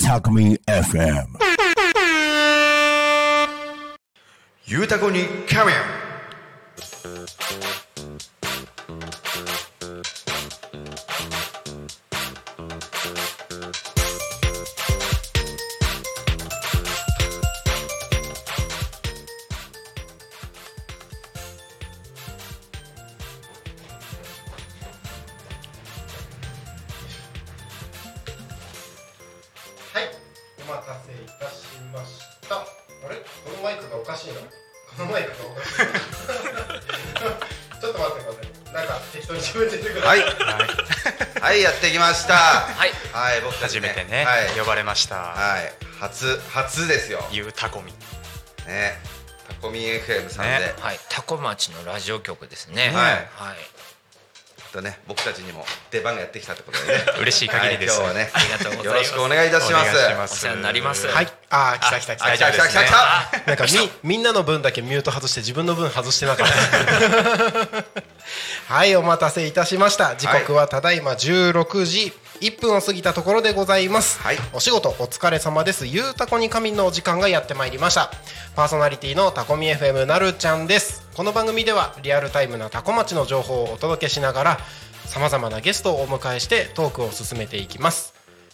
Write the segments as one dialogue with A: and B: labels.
A: Takumi FM
B: ゆうたこにカ
C: ャメンました。
B: はい。はい僕たち
D: 初めてね、
B: はい。
D: 呼ばれました、
B: はい。初初ですよ。
D: ゆうたこみ
B: ね。タコミ FM さんで、
D: ね。
E: はい、タコ町のラジオ局ですね。
B: はい。
E: はい。
B: とね僕たちにも出番がやってきたってことでね。
D: 嬉しい限りです、
B: はい、今日はね。
E: ありがとうございます。
B: よろしくお願いいたします。
D: お願いします
E: お世話になります。
C: はい、あー来た来た来た。
B: あ来た来た来た。来た
C: なんかみみんなの分だけミュート外して自分の分外してなかった。はいお待たせいたしました。時刻はただいま16時1分を過ぎたところでございます、
B: はい。
C: お仕事お疲れ様です。ゆうたこに仮眠のお時間がやってまいりました。パーソナリティのタコミ FM なるちゃんです。この番組ではリアルタイムなタコ町の情報をお届けしながらさまざまなゲストをお迎えしてトークを進めていきます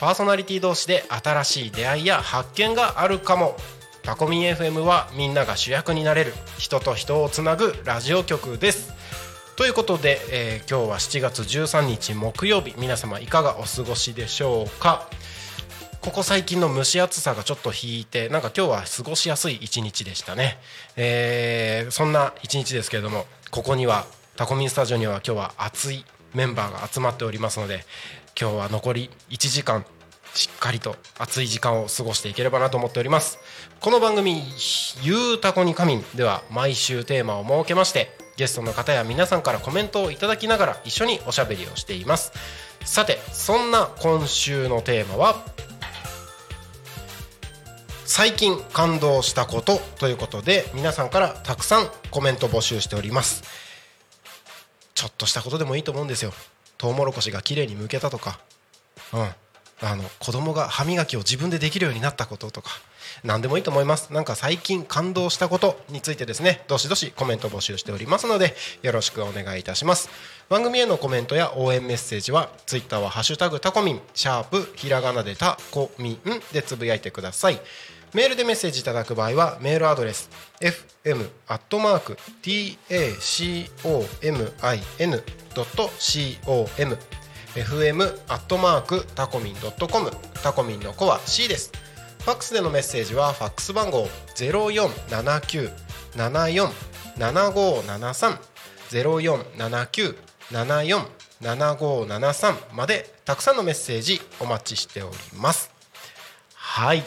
C: パーソナリティ同士で新しい出会いや発見があるかも。タコミン FM はみんなが主役になれる人と人をつなぐラジオ局です。ということで、えー今日は7月13日木曜日。皆様いかがお過ごしでしょうか？ここ最近の蒸し暑さがちょっと引いてなんか今日は過ごしやすい一日でしたね、えーそんな一日ですけれどもここにはタコミンスタジオには今日は熱いメンバーが集まっておりますので今日は残り1時間しっかりと熱い時間を過ごしていければなと思っております。この番組「ゆうたこに仮眠」では毎週テーマを設けましてゲストの方や皆さんからコメントをいただきながら一緒におしゃべりをしています。さてそんな今週のテーマは最近感動したことということで皆さんからたくさんコメント募集しております。ちょっとしたことでもいいと思うんですよ。トウモロコシが綺麗に剥けたとか。うん。あの子供が歯磨きを自分でできるようになったこととか何でもいいと思います。なんか最近感動したことについてですねどしどしコメント募集しておりますのでよろしくお願いいたします。番組へのコメントや応援メッセージはツイッターはハッシュタグタコミンシャープひらがなでタコミンでつぶやいてください。メールでメッセージいただく場合はメールアドレス fm fm アットマークタコミンドットコム。タコミンの子は C です。ファックスでのメッセージはファックス番号ゼロ四七九七四七五七三。ゼロ四七九七四七五七三までたくさんのメッセージお待ちしております。はい。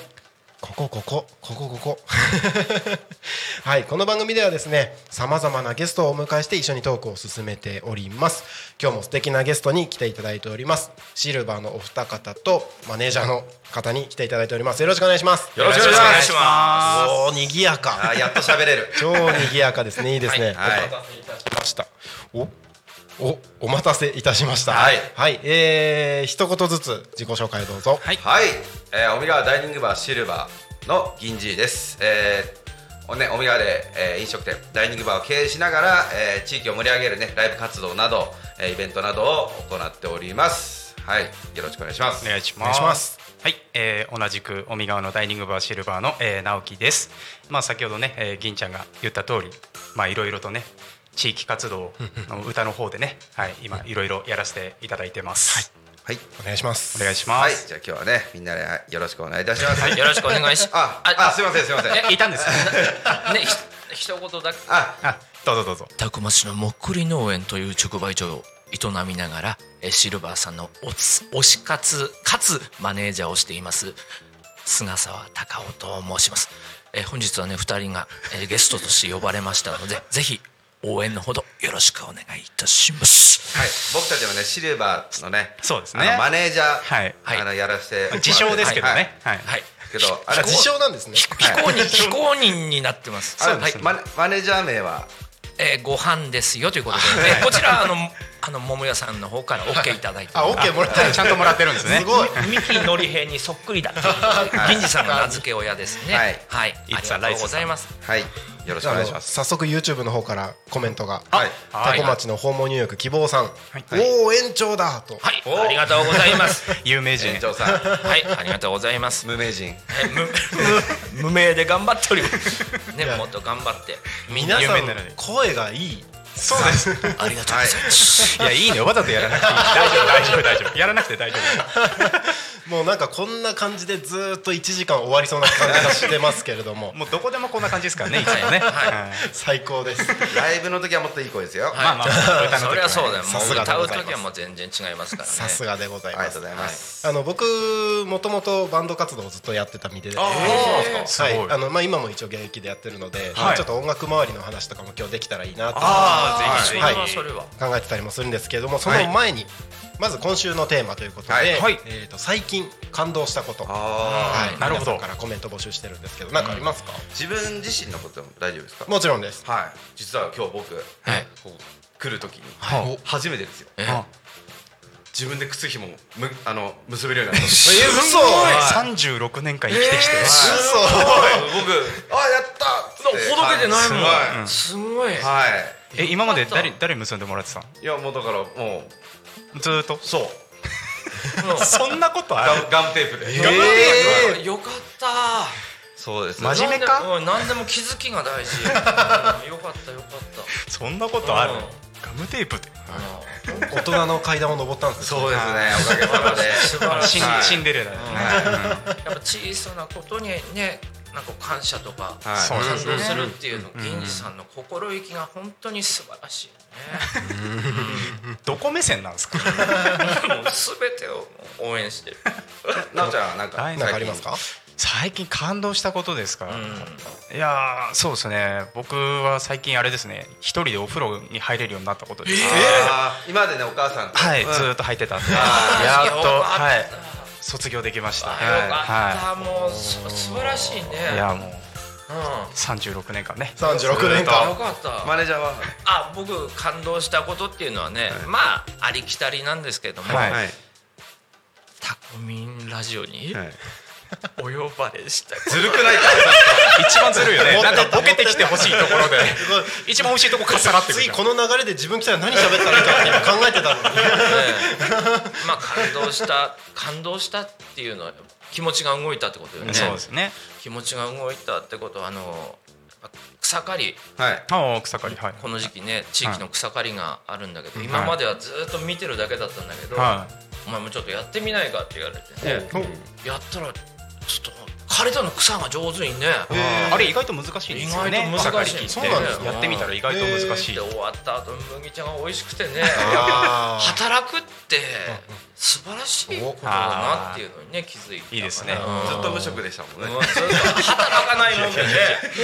C: ここここここここ。はいこの番組ではですねさまざまなゲストをお迎えして一緒にトークを進めております。今日も素敵なゲストに来ていただいております。シルバーのお二方とマネージャーの方に来ていただいております。よろしくお願いします。
B: よろしくお願いします。
C: おお賑やか。
B: あやっと喋れる。
C: 超賑やかですね。いいですね、
B: はい。
C: お待たせいたしました。お？おお待たせいたしました。
B: はい。
C: はいえー、一言ずつ自己紹介どうぞ。はい。
B: はい、えー、オミガーダイニングバーシルバーの銀次です、えーおね、オミガーで、えー飲食店ダイニングバーを経営しながら、えー地域を盛り上げる、ね、ライブ活動など、えーイベントなどを行っております。はい。よろしくお願いします。
D: お願いします。
C: お願いします。
D: はい、えー同じく尾身川のダイニングバーシルバーの、えー直樹です。まあ先ほどね、えー銀ちゃんが言った通りまあいろいろとね地域活動の歌の方でね、はい、今いろいろやらせていただいてます。
B: はい
C: お願いします
D: お願いしま
B: はい
D: す。
B: じゃあ今日はねみんなではいよろしくお願いいたします、
E: はい、よろしくお願いし
B: あ
E: あ
B: あすいませんすいません
D: え、いたんです。
E: ね、ひ一言だけ。
B: あ
D: あ、どうぞどうぞ。
E: タコ町のもっくり農園という直売所を営みながら、えーシルバーさんのおつ推し活かつマネージャーをしています菅沢隆夫と申します、えー本日はね2人が、えーゲストとして呼ばれましたのでぜひ応援のほどよろしくお願いいたします。
B: はい、僕たちもねシルバーのね
D: そうですね。
B: マネージャー、
D: はい。
B: あのやらせて
D: 自称ですけど
B: はい。
D: ねはい。
E: はい。
B: けどあれ
C: あ自称なんですね。
E: 非公認非公認になってます。はい。
B: マネマネージャー名は？
E: えーご飯ですよということで、えーこちらあのあの桃屋さんの方から OK いただいて
C: あオッケーもらった
D: ちゃんともらってるんですね。
C: すごい。
E: 三木のり平にそっくりだ銀次さんが名付け親ですね。
B: はい。
E: はい、ありがとうございます。
B: はいよろしくお願いします。
C: 早速 YouTube の方からコメントが
B: はい
D: はい。
C: タコ町の訪問入浴希望さん、
D: い。
C: おお延長だと、
E: はい。ありがとうございます。
D: 有名人。
B: 園長さん。
E: はい。ありがとうございます。
B: 無名人。
E: え無無無名で頑張っております。ねもっと頑張って。
C: 皆さん声がいい
D: そうです。
E: ありがとうございます、
D: い。やいいね。わざとやらなくていい。大丈夫大丈夫大丈夫。やらなくて大丈
C: もうなんかこんな感じでずーっと1時間終わりそうな感じがしてますけれども。
D: 夫もうどこでもこんな感じですからねいつもね。はい。
C: 最高です。
B: ライブの時はもっといい声ですよ、
D: まあまあ。歌の時はね
E: それはそうだよ。歌う時はもう全然違いますからね。
C: さすがでございます。
B: ありがとうございます、
C: あの僕もともとバンド活動をずっとやってた身で。
B: あそうなんです
D: か。すごい。
C: はいあのまあ、今も一応現役でやってるので、
D: はい。
C: ちょっと音楽周りの話とかも今日できたらいいなと。
D: ああぜひぜひ
E: それはそれは
C: 考えてたりもするんですけれどもその前に、まず今週のテーマということで、
B: はい。
D: はい。
C: えー、と最近感動したこと。
B: あ
C: はい、
D: なるほど。
C: 皆さんからコメント募集してるんですけど何かありますか、
B: ー自分自身のことも大丈夫ですか？
C: もちろんです。
B: はい。実は今日僕、
E: はい。
B: こう来る時に、
D: はい。
B: 初めてですよ。自分で靴ひもむあの結べるようになった。
C: え嘘。
D: 36年間生きてきて。
C: 嘘。
B: 僕あやった
E: ほどけて。ない。もん
B: はい。
E: すごい。
B: はい
D: え今まで誰誰結んでもらってたの？
B: いやもうだからもう。
D: ずーっと？
B: そう。
D: そんなことある？
B: ガムテープで、
E: えー。よかった。
B: そうですね
D: 真面目か？
E: 何でも気づきが大事。う んよかったよかっ
D: そんなことある？
E: うん。
D: ガムテープで。
E: た
C: 大人の階段を登ったんです
B: そうですねおかげさまで。
E: 素晴らしい。
D: シンデレラ
E: やっぱ小さなことにねなんか感謝とか感動
D: ですね
E: するっていうの銀次さんの心意気が本当に素晴らしいよ
D: どこ目線なんですか？
E: ねもう全てを応援してる。
B: なおちゃんはなんか
D: はい。
C: 何かありますか？
D: 最近感動したことですか、
E: うん。
D: いやーそうですね。僕は最近あれですね。一人でお風呂に入れるようになったことです、
B: あー今までねお母さんと。
D: はい、
B: うん。
D: ずーっと入ってたんで。
B: あ
D: やっとはい卒業できました。
E: あよか
D: は
E: った。もうす素晴らしいね。
D: いいやもう
E: うん。
D: 36年間ね。
C: 36年
E: あよ
C: 間
E: かった。
B: マネージャーは？
E: あ僕感動したことっていうのはね、まあありきたりなんですけれども、
D: はい。
B: はい。
E: タコミンラジオに
B: はい
E: お呼ばれした。
B: ずるくないか
D: 一番ずるいよね。なんかボケてきてほしいところで。一番美味しいとこかっさらって
C: この流れで自分来たら何喋ったらいいかって今考えてたのに。
E: ええまあ感動した感動したっていうのは気持ちが動いたってことよね。
D: そうですね。
E: 気持ちが動いたってことはあの草刈り。
B: はい。
D: 草刈りはい。
E: この時期ね地域の草刈りがあるんだけど、今まではずっと見てるだけだったんだけど、
D: は
E: お前もちょっとやってみないかって言われてね。
C: お
E: やったらちょっと枯れたの草が上手にね。
D: いあれ意外と難しいですよね。
E: 意外と難しい。
D: 草刈り機って。
C: そうなんですね
D: やってみたら意外と難しい。
E: で終わった後麦茶が美味しくてね。働くって素晴らしいことだなっていうのにね気づいて
D: いいですね。
B: ずっと無職でしたもんね。
E: ずっと働かないもんでね。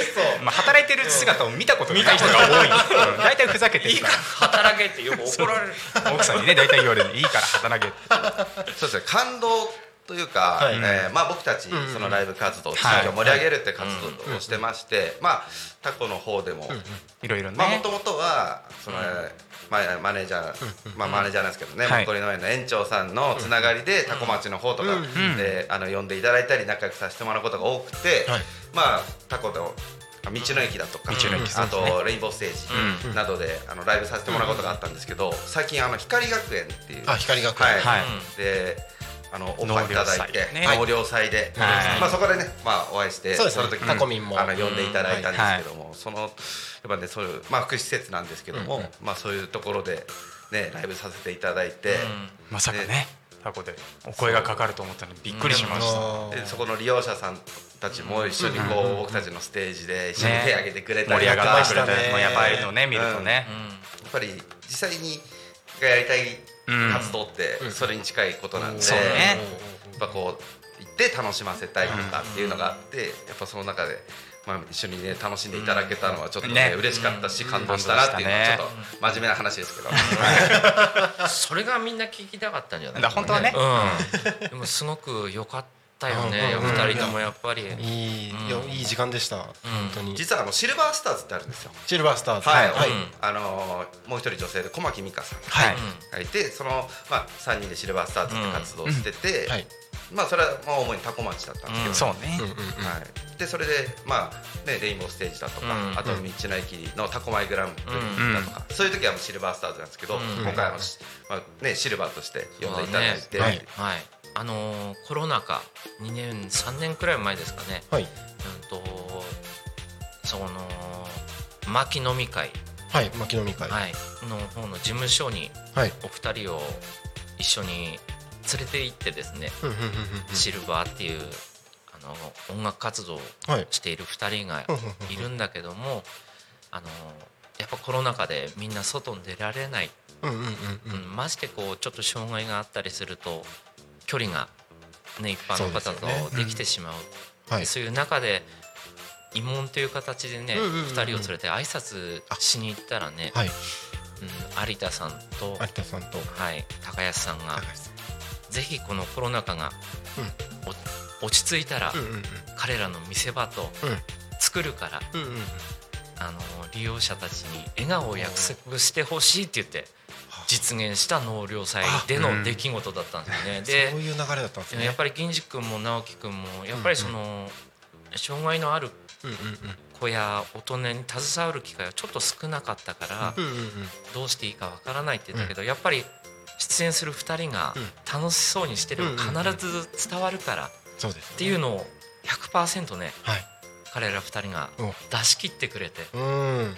D: まあ働いてる姿を見たことがない。人が多い。うん。大体ふざけてるか
E: 働けってよく怒られる。
D: ら奥さんにね大体言われる。いいから働け
B: そうですね。感動というか、
C: はい。
B: えーまあ、僕たち
C: ん
B: そのライブ活動、地
D: はい。
B: 域を盛り上げるって活動をしてまして、まあタコの方でも、
D: いろいろ
B: まあも
D: ね
B: ともとはその、まあ、マネージャー、まあ、マネージャーなんですけどね、
D: はい。
B: もっこり農園の園長さんのつながりで、タコ町の方とかで、あの呼んでいただいたり仲良くさせてもらうことが多くて、
C: はい。
B: まあタコの道の駅だとか、
D: 道の駅
B: あとレインボーステージなどであのライブさせてもらうことがあったんですけど最近あの光学園っていう
C: あ光学園。
B: はい。
D: はい。
B: であのオファーいただいて。
D: 納涼祭
B: で、
D: はい。
B: まあ、そこでね、まあ、お会いして
C: そ
B: の時に
C: タコミンも。
B: あの呼んでいただいたんですけども、そのやっぱねそういう、まあ、福祉施設なんですけども、まあ、そういうところで、ね、ライブさせていただいて、
D: まさかね。タコでお声がかかると思ったのでびっくりしました。
B: でそこの利用者さんたちも一緒にこう、僕たちのステージで一緒に
D: ね。
B: 手を挙げてくれた
D: 盛り上
B: りとか
D: がってくれ
C: たね
D: てもうやばいのね見るとね。
B: やっぱり実際にやりたい
D: うん
B: 活動ってそれに近いことなんで、やっぱこう行って楽しませたいとかっていうのがあって、やっぱその中で、まあ、一緒にね楽しんでいただけたのはちょっとね
D: ね。
B: 嬉しかったし感動したなっていうのはちょっと真面目な話ですけど、
E: それがみんな聞きたかったんじゃない
D: だから本当はね。
E: うん、でもすごく良かったよね
C: うん
E: 二人ともやっぱり。
C: いいよいい時間でした本当に。
B: 実はあのシルバースターズってあるんですよ。
C: シルバースターズ。
B: はい、
C: はい。
E: うん
B: あのーもう一人女性で小牧美香さん
D: はい。
B: がいてその、まあ、3人でシルバースターズって活動をしてて、
C: はい
B: まあそれはまあ主にタコ町だったんですけど、
D: そうね。
C: うんうんうん。
B: はい、でそれでまあねレインボーステージだとか、
E: うん
B: あと道の駅のタコマイグランプリだとか、そういう時はもうシルバースターズなんですけど、
E: ん
B: 今回あの、しまあねシルバーとして呼んでいただいて、
C: そうね。
E: はい。あのーコロナ禍2年3年くらい前ですかね。
C: はい。
E: うんとその牧飲み会、
C: はい牧野み会。
E: はい、の方の事務所に
C: はい。
E: お二人を一緒に連れて行ってですね、シルバーっていうあの音楽活動を
C: はい。
E: している2人がいるんだけどもあのやっぱコロナ禍でみんな外に出られない、
C: うんうんうんう
E: うんん、ましてこうちょっと障害があったりすると距離が、ね、一般の方と
C: そうで
E: きてしまう。
C: はい。
E: そういう中で慰問という形でね、
C: うんうんうんうん。
E: 2人を連れて挨拶しに行ったらね、
C: はい。
E: うん、有田さんと、
C: 有田さんと。
E: はい、高安さんがぜひこのコロナ禍が、お落ち着いたら、彼らの見せ場と
C: うん。
E: 作るから、あの利用者たちに笑顔を約束してほしいって言って実現した納涼祭での出来事だったんですよね。
C: そういう流れだったんですね。
E: でやっぱり銀次君も直樹君もやっぱりその、障害のある子や大人に携わる機会はちょっと少なかったから、どうしていいかわからないって言ったけど、やっぱり出演する2人が楽しそうにしてれば必ず伝わるからっていうのを100%ね
C: はい。
E: 彼ら2人が
C: うん。
E: 出し切ってくれて、
C: うん。
E: うん、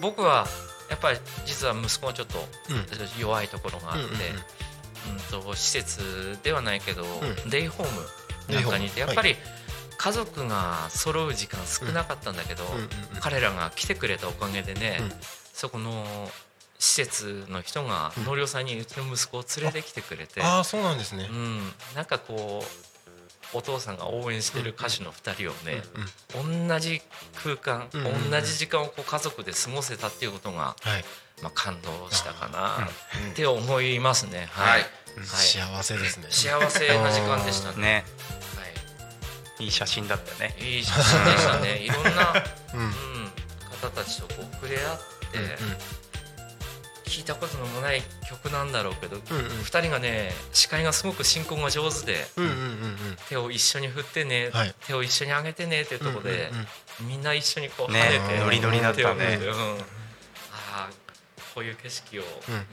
E: 僕はやっぱり実は息子がちょっと
C: うん。
E: 弱いところがあって、
C: うん
E: と施設ではないけど、
C: ん。
E: デイホームなんかにいてやっぱり家族が揃う時間少なかったんだけど、彼らが来てくれたおかげでね、
C: うん。
E: そこの施設の人が納涼祭にうちの息子を連れてきてくれて、
C: ああそうなんですね。
E: うん、なんかこうお父さんが応援してる歌手の2人をね、同じ空間、
C: うんうんうん。
E: 同じ時間をこう家族で過ごせたっていうことが、
C: はい。
E: まあ、感動したかなって思いますね。はい、
B: はい。
E: はい。
C: 幸せですね。
E: 幸せな時間でしたね。
D: ね。
E: はい。
D: い写真だったよね。
E: いい写真でしたね。いろんな、
C: うん。
E: うん、方たちとこう触れ合って、聞いたことのもない曲なんだろうけど、
C: うんうん。
E: 二人がね司会がすごく進行が上手で
C: うんうんうんうん。
E: 手を一緒に振ってね、
C: はい。
E: 手を一緒に上げてねっていうところで、
C: うんうんうん。
E: みんな一緒にこう
D: ね
E: 跳ねて、
D: ノリノリだったね。
E: うん、ああこういう景色を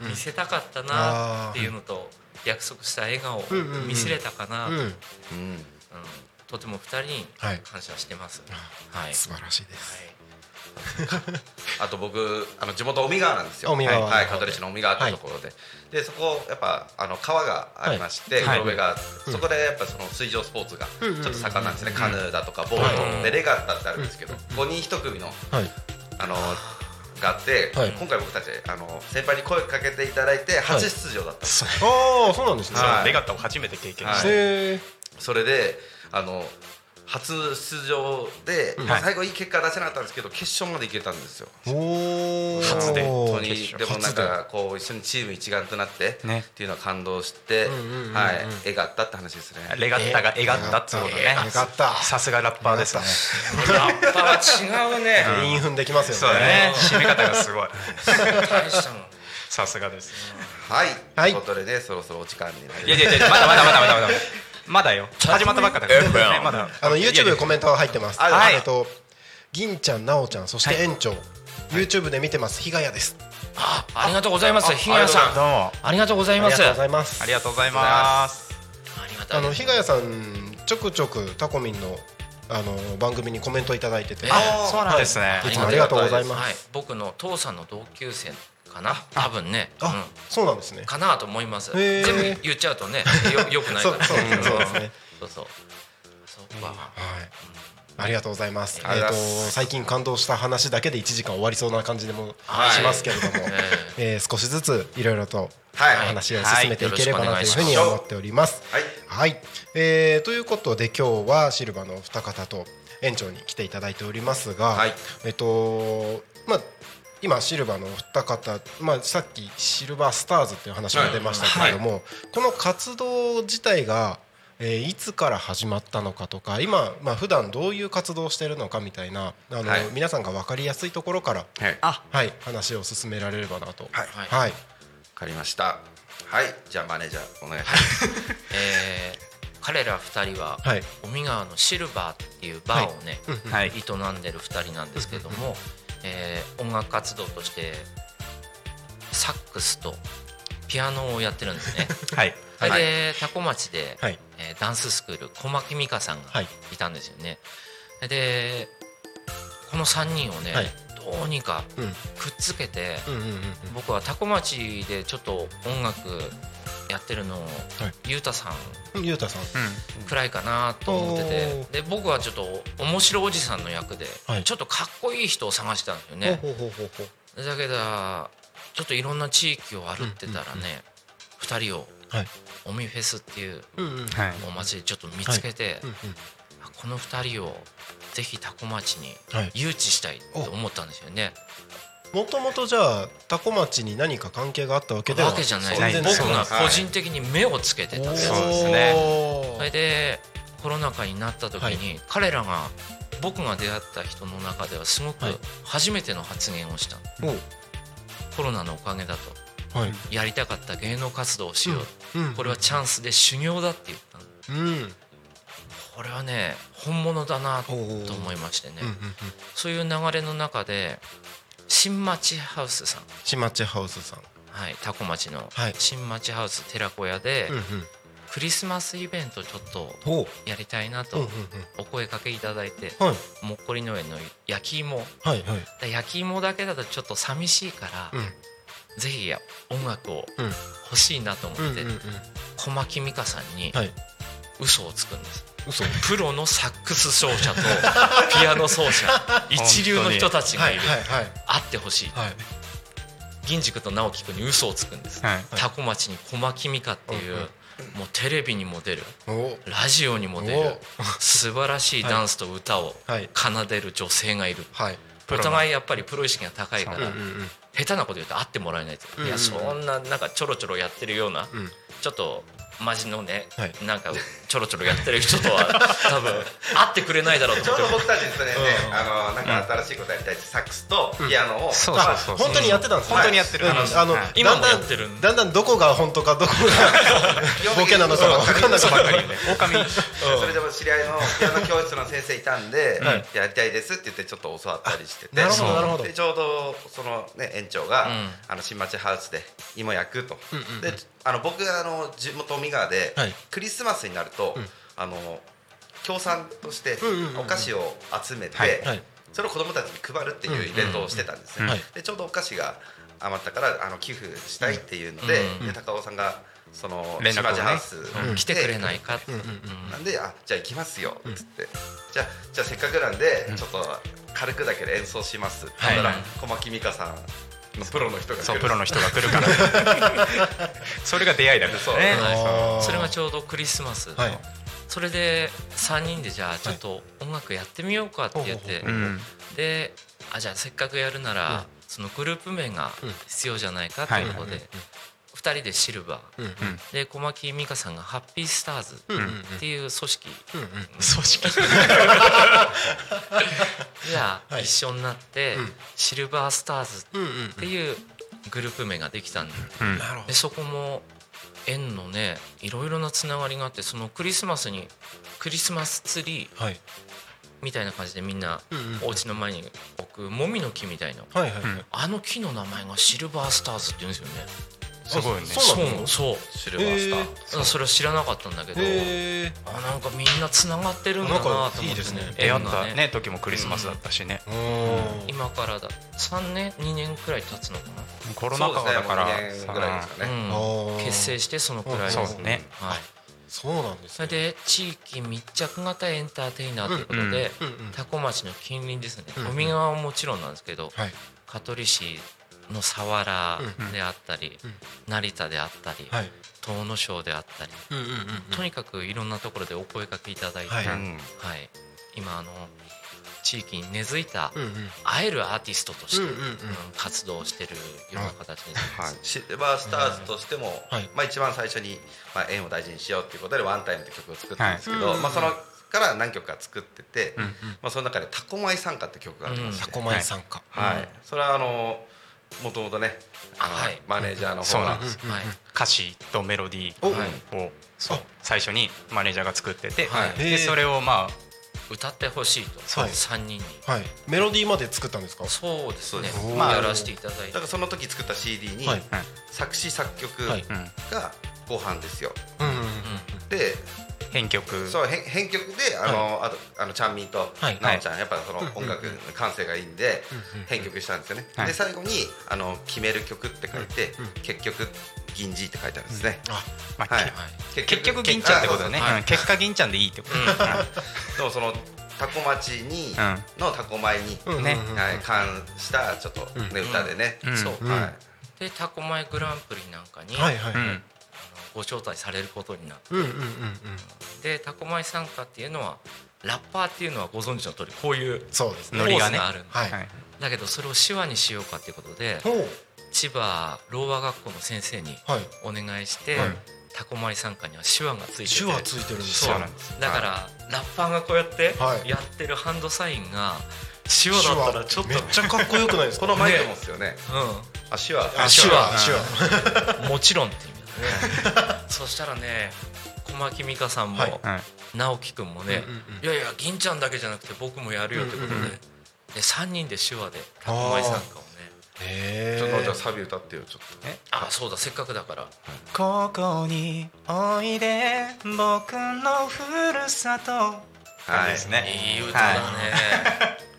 E: 見せたかったなっていうのと、約束した笑顔を見せれたかな、うん。
C: うん。
B: うん。
E: とても二人に
C: はい。
E: 感謝してます。はい。
C: 素晴らしいです
B: あと僕あの地元海川なんですよ。
C: 海川。
B: はい、香取市の海川ってところで、でそこやっぱあの川がありまして、
D: はい。
B: 黒部が、そこでやっぱその水上スポーツがちょっと盛んなんですね、カヌーだとかボート、
E: はい。
B: でレガッタってあるんですけど、5人1組の
C: はい。
B: あのがあって、
C: はい。
B: 今回僕たちあの先輩に声かけていただいて初出場だったんです、
C: ああそうなんですね。
D: レガッタを初めて経験
B: はい。
D: して
B: それであの初出場で、まあ
D: はい。
B: 最後いい結果出せなかったんですけど決勝まで行けたんですよ。
D: 初で
B: 本当に。でもなんかこう一緒にチーム一丸となって
D: ね。
B: っていうのは感動して、
C: んうんうんうん
B: はい。絵があったって話ですね。
D: レガッタが絵がったってことね。
C: よかった
D: さすがラッパーですね。
E: ラッパは違うね。
C: 韻踏んできますよね。
D: 締め方がすごい。
E: 大したもん。
D: さすがです
B: はい、
C: はい。
B: ということでねそろそろお時間になり
D: いやいやいやまだまだまだまだまだまだよ。始まったばっかだから。ねまだ。
C: あの YouTube コメントが入ってます。
B: あ
D: はい。
C: えっと銀ちゃんなおちゃんそして園長。YouTube で見てます。日ヶ谷です。
E: あ、ありがとうございます。ひがやさん。
D: どうも
E: ありがとうございます。
C: ありがとうございます。
D: ありがとうございます。
E: ありがたい
C: あの日ヶ谷さんちょくちょくタコミンのあの番組にコメントいただいてて。
D: あそうなんですね。
C: い。つもありがとうございます。
E: はい、僕の父さんの同級生かな。多分ね。うん
C: あそうなんですね
E: かなと思います。全部言っちゃうとね、よ よくないから。
C: そうそうそうですね
E: そうそう。そうか。
C: はいありがとうございます。えっ、
B: ありがと
C: 最近感動した話だけで1時間終わりそうな感じでも
B: はい
C: しますけれども、
E: え
C: えー少しずついろいろと
B: はい
C: 話を進めていければなというふうに思っております。
B: はい
C: はい、えーということで今日はシルバーのお二方と園長に来ていただいておりますが、
B: はい
C: えっとまあ今シルバーのお二方、まあ、さっきシルバースターズっていう話が出ましたけれども、この活動自体が、えーいつから始まったのかとか今、まあ普段どういう活動をしているのかみたいなあの、
B: はい。
C: 皆さんが分かりやすいところから、
B: はい。
D: あ。
C: はい、話を進められればなと。
B: はい。
E: はい。
C: はい。
B: わかりました。はい。じゃあマネージャーお願いします。
E: えー彼ら2人は
C: はい。
E: 尾身川のシルバーっていうバーをね、
D: はい。
E: 営んでる2人なんですけども、えー音楽活動としてサックスとピアノをやってるんですね。
D: はい。
E: それで多古町で、
C: はい。
E: えーダンススクール小牧美香さんが
C: はい。
E: いたんですよね。でこの3人をね、
C: はい。
E: どうにか
C: うん。
E: くっつけて、僕は多古町でちょっと音楽やってるのを、
C: はい。
E: ゆうたさん。
C: うんゆうたさん。
E: くらいかなと思ってて。で僕はちょっと面白おじさんの役で、
C: はい。
E: ちょっとかっこいい人を探してたんですよね。
C: ほうほうほうほう
E: だけどちょっといろんな地域を歩ってたらね、2人を
C: はい。
E: おみフェスっていう
C: うんうん
D: はい。
E: お祭りちょっと見つけて、
C: うんうん。
E: あこの2人をぜひ多古町に
C: はい。
E: 誘致したいと思ったんですよね。
C: もともとじゃあ多古町に何か関係があったわけでは
E: わけじゃない。僕が個人的に目をつけてたんです
D: そうですね
E: それでコロナ禍になった時に彼らが僕が出会った人の中ではすごく
C: はい。
E: 初めての発言をした。コロナのおかげだと。
C: はい。
E: やりたかった芸能活動をしよう。
C: うん。
E: これはチャンスで修行だって言ったの。
C: うん。
E: これはね本物だなと思いましてね。
C: うんうんうん。
E: そういう流れの中で新町ハウスさん。
C: しまちハウスさん。
E: はい多古町の
C: はい。
E: 新町ハウス寺子屋で
C: うんうん。
E: クリスマスイベントちょっとやりたいなとお声かけいただいてもっこり農園の焼き芋。
C: はいはい。
E: で焼き芋だけだとちょっと寂しいから、
C: うん。
E: ぜひ音楽を
C: うん。
E: 欲しいなと思って、小牧美香さんに
C: はい。
E: 嘘をつくんです
C: 嘘。
E: プロのサックス奏者と ピアノ奏者一流の人たちがいる、
C: はいはいはい。
E: 会ってほしい。
C: はい。
E: 銀次君と直樹君に嘘をつくんです、
D: はい。
E: 多古町に小牧美香っていう、もうテレビにも出る。
C: お。
E: ラジオにも出る。素晴らしいダンスと歌を
C: はい。
E: 奏でる女性がいる、
C: はい。
E: お互いやっぱりプロ意識が高いから、
C: う。んうんうん。
E: 下手なこと言うと会ってもらえないと、
C: うん。
E: いやそんななんかちょろちょろやってるような、
C: うん。
E: ちょっとマジのね、
C: はい。
E: なんかちょろちょろやってる人とは 多分会ってくれないだろうと
B: ちょう
E: 思って
B: ど僕たちですね、あのなんか新しいことやりたいってサックスとピアノを、
D: そう
B: まあ
D: そうそう
C: 本当にやってたんですね。
D: 本当にやってる。
C: うん。あの
D: はい
E: 今も
C: だんだん
E: やってる。ん
C: だんだんどこが本当かどこがボケなのか分かんなくなって
D: 狼
B: それでも知り合いのピアノ教室の先生いたんで、
C: はい。
B: やりたいですって言ってちょっと教わったりしてて。
C: なるほど
B: そう。
C: なるほど。
B: でちょうどその、ね、園長が、
E: うん。
B: あの新町ハウスで芋焼くと、
C: うんうんうん。
B: であの僕あの地元三河で、
C: はい。
B: クリスマスになると、
C: うん。
B: あの協賛としてお菓子を集めて、
D: はい
C: はい。
B: それを子供たちに配るっていうイベントをしてたんですね、
D: うん
C: はい。
B: でちょうどお菓子が余ったからあの寄付したいっていうので,、
E: うん
B: で高尾さんがその
D: 連絡をね。
B: ハウス
C: うん。
E: 来てくれないかって、
C: うんうんうん。
B: なんであじゃあ行きますよっつって、じゃあじゃあせっかくなんで、ちょっと軽くだけで演奏します。って言ったら、
E: はい。
B: 小牧美香さん。のプロの人が来る。
D: そうプロの人が来るから。それが出会いだったんですね
E: それがちょうどクリスマス、
C: はい。
E: それで3人でじゃあちょっと音楽やってみようかって言って、
C: ほうほう
D: う。ん。
E: であじゃあせっかくやるなら、そのグループ名が必要じゃないかということで、2人でシルバー、
C: うんうん。
E: で小牧美香さんがハッピースターズっていう組織、
C: うんうん。
E: 組織。じゃあ、
C: はい。
E: 一緒になって、
C: うん。
E: シルバースターズっていうグループ名ができたんででそこも縁のねいろいろなつながりがあってそのクリスマスにクリスマスツリー
C: どはい。
E: みたいな感じでみんなお家の前に置くもみの木みたいな。
C: はいはいはい。
D: うん
E: あの木の名前がシルバースターズって言うんですよね
D: すごいね。
C: そうなの
E: そうそう。
B: シルバースター、
E: それは知らなかったんだけど。あなんかみんなつながってるんだなと思って
C: ですね。
D: 出会ったね時もクリスマスだったしね。
C: うん。
E: 今からだ。3年2年くらい経つのか
D: コロナ禍だから。
B: ねもう二年ぐらいですかね、
E: 結成してそのくらい
D: そうですね。
E: はい。
C: そうなんです
E: それで地域密着型エンターテイナーということで、多古町の近隣ですね。海側はもちろんなんですけど、
C: はい。
E: 香取市の佐原
C: うん
E: であったり、
C: うん。
E: 成田であったり、
C: はい。
E: 遠野省であったり、
C: うんうんうん
E: とにかくいろんなところでお声かけいただいて、
C: はい。
E: 今あの地域に根付いた
C: うんうん。
E: 会えるアーティストとして、
C: うんうんうん。
E: うん活動してるような形で。す、
B: はい、シルバースターズとしても、
C: はい。
B: まあ、一番最初に、まあ、縁を大事にしようっていうことで「ワンタイムって曲を作ったんですけど、
C: はい。
B: まあ、そのから何曲か作ってて、
D: うん
B: まあ、その中で「タコマイ参加」って曲がありまして、
C: タコマイ参加。
B: はい。それはあのもともとね
E: はい。
B: マネージャーの方が
E: はい。
D: 歌詞とメロディ
C: お
D: ーをそう最初にマネージャーが作ってて、
E: はい。
D: でそれをまあ
E: 歌ってほしいと
C: そう
E: 3人に。
C: はい。メロディーまで作ったんですか？
E: そうです。ね
B: そう
C: です。
E: まあやらせていただいて。
B: だからその時作った CD に、
C: はい。
B: 作詞作曲がご飯ですよ、
C: うんうんうん。
B: で
D: 編曲。
B: そう編編曲であの、あとあのちゃんみんと
C: はい
B: なおちゃん、やっぱその音楽の感性がいいんで編曲したんですよね、
D: はい。
B: で最後にあの決める曲って書いて、結局銀次って書いてあるんですね、
C: あ
D: まあ
B: はい。
E: はい
D: 結局銀ちゃんってことだね、
B: あそう
E: はい
D: うん結果銀ちゃんでいいってこと、
B: でもそのタコ町に、
D: うん。
B: のタコ米に、
C: うん
D: ね
B: はい、関したちょっとね、
E: うん
B: 歌でね、
D: うん。
E: そう。
C: うん。
B: はい。
E: でタコマイグランプリなんかに、
C: はいはいはい。
D: うん
E: ご招待されることになって。
C: うんうんうんうん。
E: でタコマイ参加っていうのはラッパーっていうのはご存知の通りこういう
C: そうですね。
D: ノリがね
E: ポーズがあるんで。
C: はい
D: はい。
E: だけどそれを手話にしようかっていうことで千葉ろう和学校の先生に
C: はい。
E: お願いして、
C: はい。
E: タコマイ参加には手話がついてて。
C: 手話ついてるんです
E: だからラッパーがこうやって
C: はい。
E: やってるハンドサインが手話だったらちょっと
C: めっちゃかっこよくないですか？
B: このマイクもですよね。あ手話。
C: あ
E: 手話。
C: 手話。
E: うん、もちろんって意味だね そしたらね小牧美香さんも、直樹くんもね、
C: うんうんうん。
E: いやいや銀ちゃんだけじゃなくて僕もやるよってことで,、
C: うんうんうん。
E: で3人で手話でタコマイ参加をね。
C: へ
B: ちょっとじゃあ
C: え
B: サビ歌ってよちょっと。
E: あそうだせっかくだから。
D: ここにおいで僕のふるさと。
B: はい。
D: ですね
E: いい歌だね、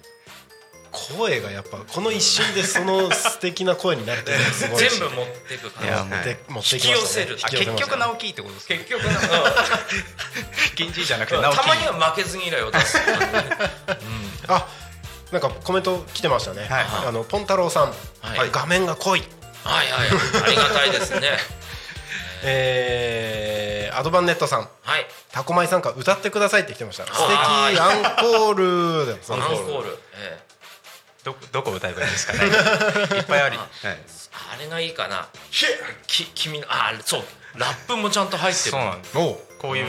C: 声がやっぱこの一瞬でその素敵な声になるっていうのがすごい
E: 全部持ってくか
D: いや
E: ら
C: 持って持ってきましたね。
E: 引き寄せる。
D: あ結局直樹ってことです。か
E: 結局な、
D: 銀次じゃなくて
E: たまには負けず嫌いを出す、
C: あなんかコメント来てましたね、
D: はい。
C: あのポン太郎さん、
E: はい。
C: 画面が濃い。
E: はいはい。ありがたいですね。
C: えー、アドバンネットさん。
E: はい。
C: タコマイ参加歌ってくださいって来てました。素敵。アンコール。で
E: アンコール、ええ
D: どどこ歌えばいいですかね。いっぱいあり。
B: はい。
E: あれがいいかな。き君のあそう。ラップもちゃんと入ってる。
D: そうなんです。こういう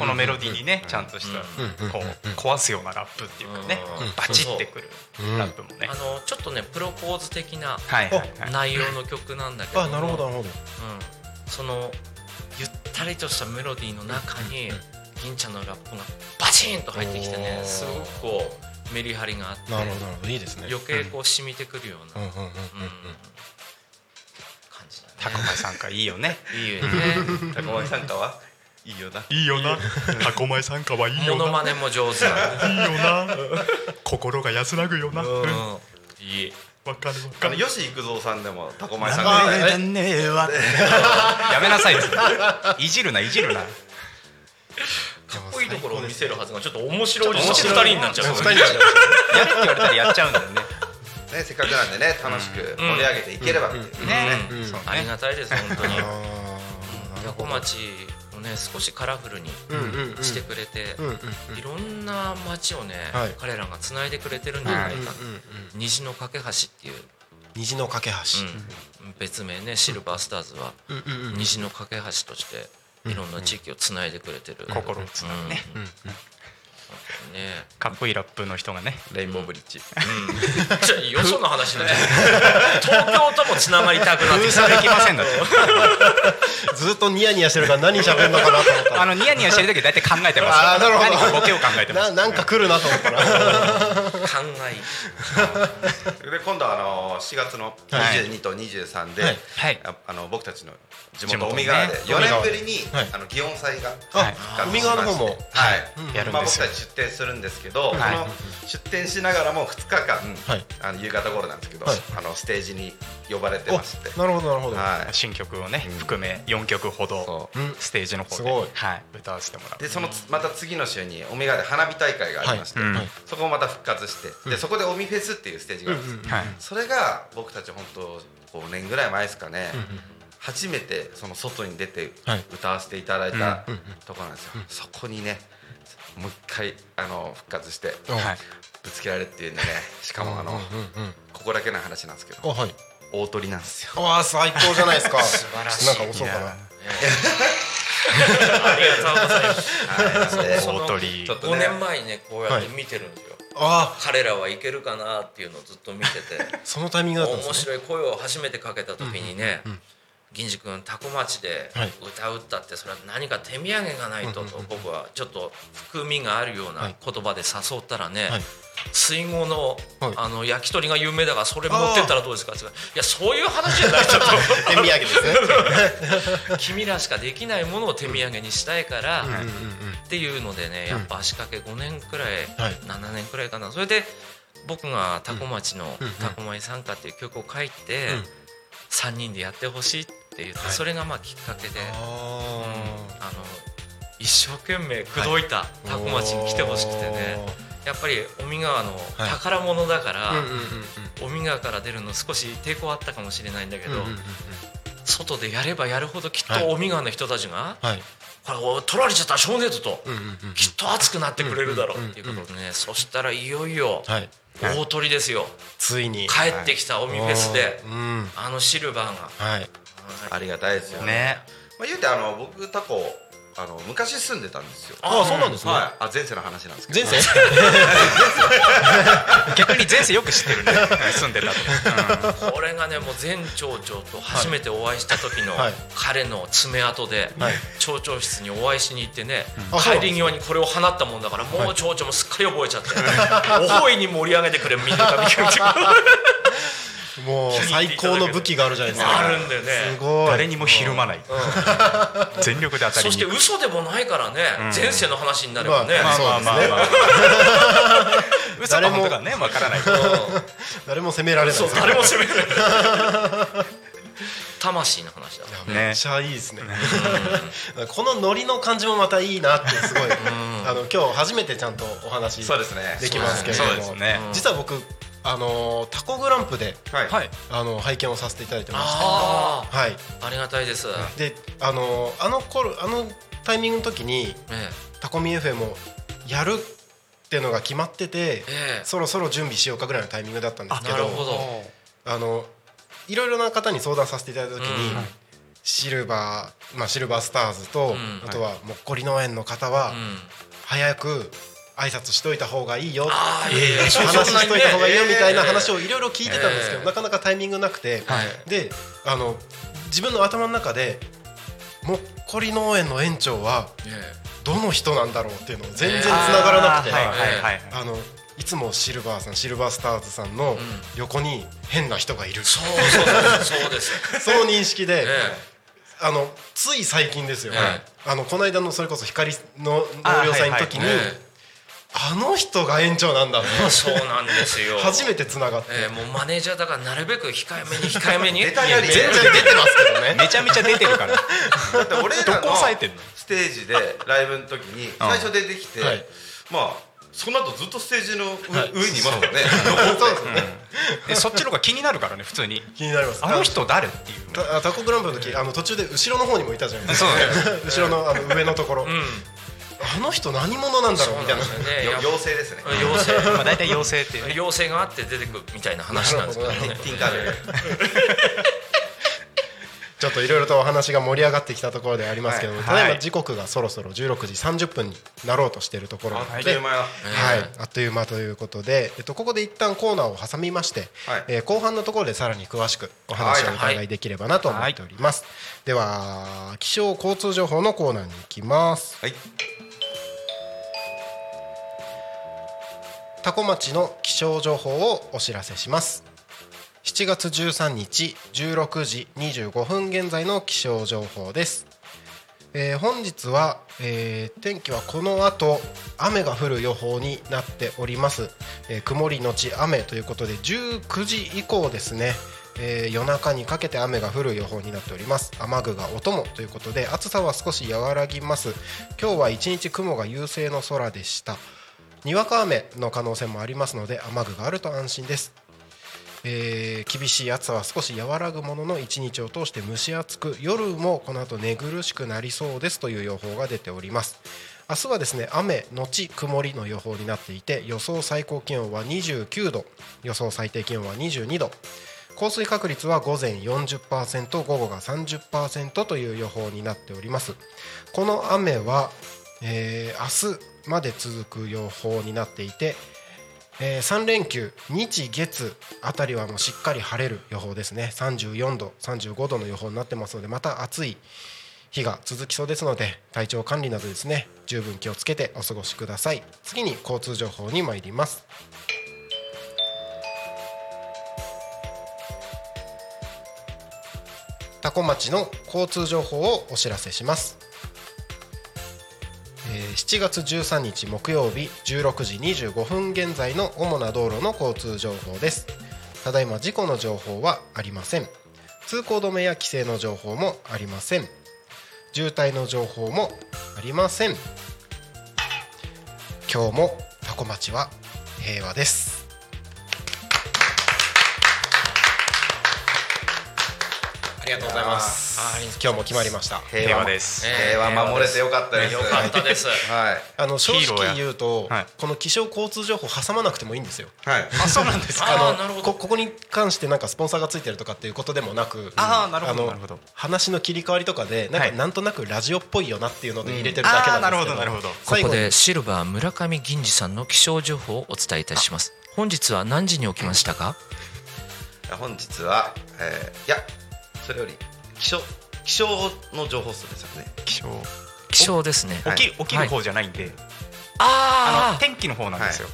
D: このメロディーにねちゃんとした
C: うん。
D: こう壊すようなラップっていうかね。
E: うん。
D: バチってくる。
C: うん。
D: ラップもね。
E: あのちょっとねプロポーズ的な内容の曲なんだけども。
C: あなるほどなるほど。
E: うん、そのゆったりとしたメロディーの中に銀ちゃんのラップがバチンと入ってきてねすごくこうメリハリがあって
C: なるほどなるほど。いいですね。
E: 余計こう染みてくるような、感じだね。
D: タコマイ参加いいよね。
E: いいよね。
B: タコマイ参加はいいよな。い
D: いよな。タコマイ参加はいい
E: モノマネも上手だね。
D: いいよな。心が安らぐよな。
E: うん。いい。
D: わかる
B: あの吉幾三さんでもタコマイ参
D: あ
B: 加
D: れねえわ。やめなさいいじるないじるな
E: かっこいいところを見せるはずがちょっと面白い。おじさん
D: 面白い。
E: 二人になっちゃう
C: 二人になっちゃう
D: やれって言われたらやっちゃうんだよね。
B: ねせっかくなんでね。楽しく盛り上げていければっていうね。
E: ありがたいです本当に。
C: あ
E: ヤコ町をね少しカラフルにしてくれて、
C: うんうんうん。
E: いろんな町をね、
C: はい。
E: 彼らがつないでくれてるんじゃないか。な、
C: うんうんうん。
E: 虹の架け橋っていう、
C: 虹の架け橋。
E: うん。別名ねシルバースターズは。
C: うんうんうん。
E: 虹の架け橋としていろんな地域をつないでくれてる、
D: 心をつなぐね
E: ね。
D: かっこいいラップの人がね。
B: レインボーブリッジ。
E: うん。よその話になっちゃう 東京ともつながりたくなってきた。
D: 封鎖できませんだって。
C: ずっとニヤニヤしてるから何喋るのかなと思った。ら
D: あのニヤニヤしてる時は大体考えてます。
C: あーなるほど。
D: ボケを考えてます。
C: ななんか来るなと思ったら
E: 考え。
B: で今度あの4月の22と23で、
C: はい。
D: はい。
B: ああの僕たちの地
D: 地元
B: 海側で4年ぶりに、
C: はい。
B: あの祇園祭が
C: あ
B: 復活しまして。
C: 海側の方も。
B: はい、
D: やるんですよ。
B: まあ、僕たち出店するんですけど、
D: はい。
B: その出店しながらも2日間、
C: はい。
B: あの夕方頃なんですけど、
C: はい。
B: あのステージに呼ばれて
C: お
B: まして、
C: なるほどなるほど。
B: はい、
D: 新曲をね
B: うん。
D: 含め4曲ほどステージの方で
C: すごい。
D: はい。歌わせてもらう
B: でそのつまた次の週にオメガで花火大会がありまして、
D: はい。うん。
B: そこもまた復活して、でそこでオミフェスっていうステージがあるんですよ、
D: はい。
B: それが僕たち本当5年ぐらい前ですかね、初めてその外に出て
C: はい。
B: 歌わせていただいた
C: うん
B: ところなんですよ、そこにねもう一回あの復活してぶつけられるっていうんでね。しかもあの、
C: うんうんうん。
B: ここだけの話なんですけど。
C: あはい。
B: 大鳥なんですよ。
C: わあ最高じゃないですか。素
E: 晴らしい。
C: なんか遅うかな。
E: ありがとうございます。
D: 大鳥。
B: ちょっと
E: 5年前にねこうやって見てるんですよ、
C: あ
E: 彼らはいけるかなっていうのをずっと見てて。
C: あ そのタイミングだったんですね。
E: 面白い声を初めてかけた時にね、銀次君タコ町で
C: はい。
E: 歌うったってそれは何か手土産がないとと僕はちょっと含みがあるような言葉で誘ったらね、
C: はい。
E: 水郷の,、
C: はい。
E: あの焼き鳥が有名だからそれ持ってったらどうですか？っていやそういう話じゃないちょっ
C: 手土産ですね。
E: と 君らしかできないものを手土産にしたいから、っていうのでねやっぱ足掛け5年くらい、
C: はい。
E: 7年くらいかな。それで僕がタコ町の
C: うん「
E: タコマイ参加」っていう曲を書いて、
C: うん。
E: 3人でやってほしいって言って、
C: はい。
E: それがまあきっかけで、うん
C: あ
E: あの一生懸命口説いたタコ町に来てほしくてね。やっぱり尾身川の
C: はい。
E: 宝物だから、
C: うんうんうん
E: 尾身川から出るの少し抵抗あったかもしれないんだけど、外でやればやるほどきっ
C: はい。
E: と尾身川の人たちが、
C: はい。
E: これお取られちゃった少年とと。きっと熱くなってくれるだろうっていうことでね、そしたらいよいよ
C: はい。
E: 大鳥ですよ、
C: ついに。
E: 帰ってきたオミフェスで、
C: うん。
E: あのシルバーが、
C: はい
B: ありがたいですよね。
D: ね。
B: まあ、言うてあの僕タコあの昔住んでたんですよ。
C: ああそうなんですね。
B: はい、あ前世の話なんですけど。
C: 前世？
D: 逆に前世よく知ってるね。住んでたと。
E: これがねもう前町長と初めてお会いした時の
C: はい。
E: 彼の爪痕で、
C: はい。
E: 町長室にお会いしに行ってね、
C: あそうなんです
E: 帰り際にこれを放ったもんだからもう町長もすっかり覚えちゃって、おほいに盛り上げてくれみんなが見てくれて
C: もう最高の武器があるじゃないですか。
E: あるんだよね。
C: すごい。
D: 誰にもひるまない。全力で当たりに。
E: そして嘘でもないからね、前世の話になればね、
C: まあ
D: まあまあまあ。まあ嘘か
C: 誰も
D: 本当かねわからないけど。
C: 誰も責められない。
E: そう誰も責めない。魂の話だ。
D: ね。
C: めっちゃいいですね。このノリの感じもまたいいなってすごい。あの今日初めてちゃんとお話
B: そうですね。
C: できますけれども。実は僕あのタコグランプで
B: はい、
D: はい。
C: あの拝見をさせていただいてまして。
E: あ
C: はい。
E: あありがたいです、
C: であのあの頃あのタイミングの時に
E: え
C: タコミ FM をやるっていうのが決まってて
E: ええ。
C: そろそろ準備しようかぐらいのタイミングだったんですけ
E: なる
C: ど
E: ほど。
C: あのいろいろな方に相談させていただいた時に、
E: うん。
C: シルバー、まあ、シルバースターズと、
E: ん。
C: あとはもっこり農園の方は、
E: うん。
C: 早く挨拶しといた方がいいよ。話しといた方がいいよみたいな話
E: を
C: をいろいろ聞いてたんですけど、
E: ええ
C: なかなかタイミングなくて、
E: はい。
C: であの自分の頭の中でもっこり農園の園長はどの人なんだろうっていうのを全然つながらなくて、あのいつもシルバーさんシルバースターズさんの横に変な人がいる、
E: そうそうそうそうです。
C: その認識で、
E: え
C: あのつい最近ですよ、
E: え
C: あのこの間のそれこそ光の納涼祭の時にあ,、
E: ええ
C: の人が園長なんだ
E: え そうなんですよ。
C: 初めてつながって、
E: ええもうマネージャーだからなるべく控えめに控えめに。
C: 全然出てますけどね。
D: めちゃめちゃ出てるから。
B: だって俺ら
D: どこ
B: の
D: 抑えてんの？
B: ステージでライブの時に最初出てきて、
C: はい。
B: まあその後ずっとステージの上,、
C: はい。
B: 上にいますもんね。
C: そう。ですよね、
D: でそっちの方が気になるからね普通に。
C: 気になります。
D: あの人誰っていう
C: たタコグランプの時あの途中で後ろの方にもいたじゃないです
D: そう
C: か
D: だよ
C: 後ろのあの上のところ、
E: うん
C: あの人何者なんだろうみたいな。
B: 妖精ですね。
E: 妖精。
D: まあ大体妖精っていうね。
E: 妖精があって出てくるみたいな話なんですけど。ね
C: なるほ
B: ティンカーベル
C: ちょっといろいろとお話が盛り上がってきたところでありますけども、
D: はい。
C: ただいま
D: はい
C: 時刻がそろそろ16時30分になろうとしているところな
B: あ
C: ので、
B: っという間。や
C: はい、あっという間ということで、えっと、ここで一旦コーナーを挟みまして、
B: はい。
C: えー後半のところでさらに詳しくお話をお伺いできればなと思っております、では気象交通情報のコーナーに行きます。
B: はい
C: 多古町の気象情報をお知らせします。7月13日16時25分現在の気象情報です、えー本日は、えー天気はこの後雨が降る予報になっております、えー曇りのち雨ということで19時以降ですね、えー夜中にかけて雨が降る予報になっております。雨具がお供ということで暑さは少し和らぎます。今日は一日雲が優勢の空でした。にわか雨の可能性もありますので雨具があると安心です。えー厳しい暑さは少し和らぐものの一日を通して蒸し暑く夜もこの後寝苦しくなりそうですという予報が出ております。明日はですね雨のち曇りの予報になっていて予想最高気温は29度予想最低気温は22度。降水確率は午前40%午後が30%という予報になっております。この雨は、えー明日まで続く予報になっていてえー3連休日月あたりはもうしっかり晴れる予報ですね。34度35度の予報になってますのでまた暑い日が続きそうですので体調管理などですね十分気をつけてお過ごしください。次に交通情報に参ります。多古町の交通情報をお知らせします。7月13日木曜日16時25分現在の主な道路の交通情報です。ただいま事故の情報はありません。通行止めや規制の情報もありません。渋滞の情報もありません。今日もタコ町は平和です。ありがとうございます。
E: あー
C: 今日も決まりました。
D: 平和。です。
B: 平和守れてよかったです
E: よかったです。
B: はい。
C: あの正
D: ヒーローや。
C: 直言うと、
D: はい。
C: この気象交通情報挟まなくてもいいんですよ。
B: はい
D: あそうなんですか？
E: あ
C: の
E: ーなるほど。
C: こここに関してなんかスポンサーがついてるとかっていうことでもなく
D: あーなるほど。
C: の
D: なるほど。
C: 話の切り替わりとかでなんか
D: はい。
C: なんとなくラジオっぽいよなっていうので入れてるだけなんですけど、
D: なるほどなるほど。
E: こ
C: 最後に。
E: こでシルバー村上銀次さんの気象情報をお伝えいたします。本日は何時に起きましたか？
B: 本日は、えーいやそれより気象気象の情報数ですよね。
D: 気象。
E: 気象ですね。
B: はい。
D: 起き起きる方じゃないんで。
E: あー。
D: あの天気の方なんですよ。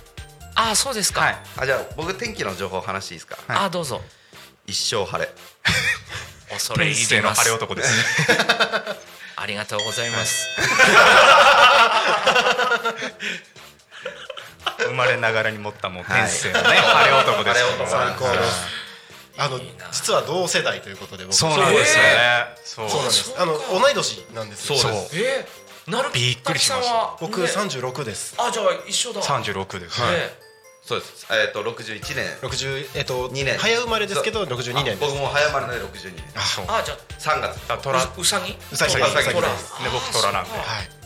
E: あーそうですか、
D: はい。
B: あじゃあ僕天気の情報を話していいですか、
D: はい。
E: あーどうぞ。
B: 一生晴れ。
E: 恐れ
D: 天
E: 入ります
D: 性の晴れ男です。ね
E: ありがとうございます。
D: 生まれながらに持ったもう
B: はい
D: 天性のね晴れ男です
B: 晴れ男
C: 最高ですあの実は同世代ということで僕。
D: そうなんですよね。そう
C: なんです。あの同い年なんですよ。
B: そうです。
E: えー、なる
D: びっくりしました。
C: 僕
E: ね。
C: 36です。
E: あじゃあ一緒だ。
D: 36です。
B: はい。
E: ね。
B: そうです。えっ、と61年。
C: 60えっと
B: 二年。
C: 早生まれですけど62年です。
B: あ僕も早生まれので62年。
C: あ
D: そう。
E: あじゃ
B: 3月。
D: だから虎
E: あううさぎ
C: うさぎ
B: うさぎ
E: 虎
B: です。
D: ね僕虎なんで
C: はい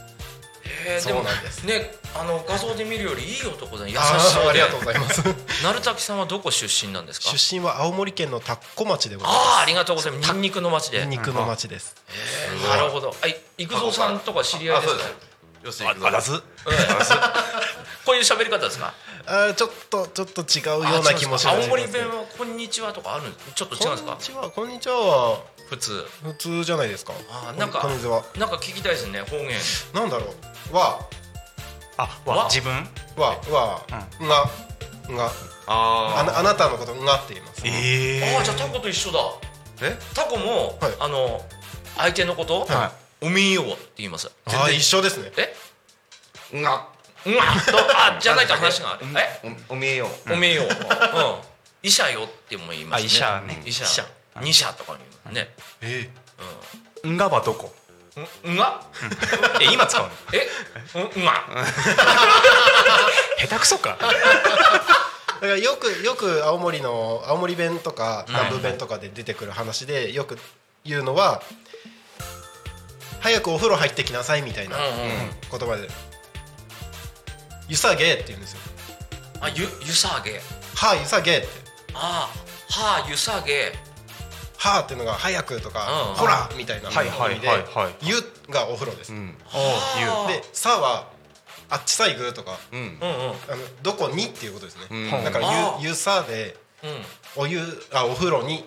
E: へーでも
C: そうなんです
E: ねあの画像で見るよりいい男だね優し
C: あ
E: そうで
C: ーありがとうございます。
E: 鳴滝さんはどこ出身なんですか？
C: 出身は青森県の田子町でございます。
E: ああありがとうございます。ニンニクの町で。
C: ニンニクの町です。
E: なるほど。はい。育三さんとか知り合いですか？
B: あそうです。要するに
D: あらず。
E: こういう喋り方ですか？
C: あーちょっとちょっと違うような気もします。
E: あ青森弁はこんにちはとかあるちょっと違うんですか？
C: こんにちはこんにちはは
E: 普通。
C: 普通じゃないですか。
E: あーなんか
C: こんにちは。
E: なんか聞きたいですね方言。
C: なんだろう。わ。
D: あ
E: わ。
D: わ。自分？
C: わわ。がが。
B: あ
C: あなあなたのことがって言います。
D: え
E: ああじゃあタコと一緒だ。
B: え？
E: タコも
C: はい。
E: あの相手のこと
D: は
E: おめえよって言います。
C: あー一緒ですね。
E: え？
B: ーが
E: うんあとあ じゃないと話がある。え？
B: おおめえよ
E: おめえよう。ん。医者よっても言いますね。
D: あ医者ね。
E: 医者二社とかにね。
C: え
D: ん。がはどこ？
E: うんうん。が
D: え今使うの？
E: え？うん？うんが？
D: 下手くそか。
C: だからよくよく青森の青森弁とか南部弁とかで出てくる話でよく言うのは早くお風呂入ってきなさいみたいな言葉で「ゆさげ」って言うんですよ。
E: あゆゆさげ「
C: はあゆさげ」って。
E: あはあゆさげ「
C: はあ」っていうのが「早く」とか
E: うん「
C: ほら」みたいな
D: はいはい
C: 意味で
D: はい。はい「
C: ゆ」がお風呂です。で「さ」は「あっちさいぐ」とか
B: うん。
E: うんうん
C: あのどこにっていうことですね、
B: うん。
C: だからゆ「ゆさ」で
E: うん
C: お湯あお風呂に。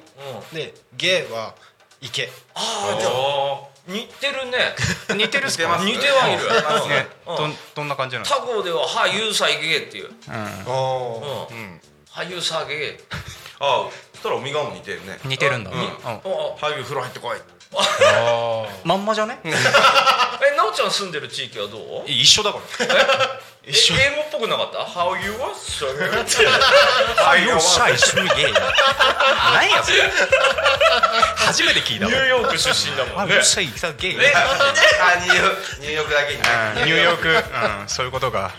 E: うん。
C: で「げ」は池
E: ああじゃあ似てるね。
D: 似てるっすか？
B: 似て
E: はいる。
D: ね
E: うん。
D: どんどんな感じなんですか？
E: タコでは「はゆうさいげ」っていう。
D: う
C: あ
E: うん。
C: ー
B: うん
E: はゆうさげ
B: あそしたらおみがも似てるね。
D: ん似てるんだ。
B: うん。
D: うん。
E: あ
B: 早く風呂入ってこい
D: まんまじゃね
E: ええなおちゃん住んでる地域はどう
D: 一緒だから
E: え英語っぽくなかった How you
D: 一緒にゲイ何やそれ初めて聞いた
E: ニューヨーク出身だもんね
D: あよっしゃいたゲイ
E: え
B: あニューヨークニューヨークだけにね
D: うんニューヨーク、うん、そういうことが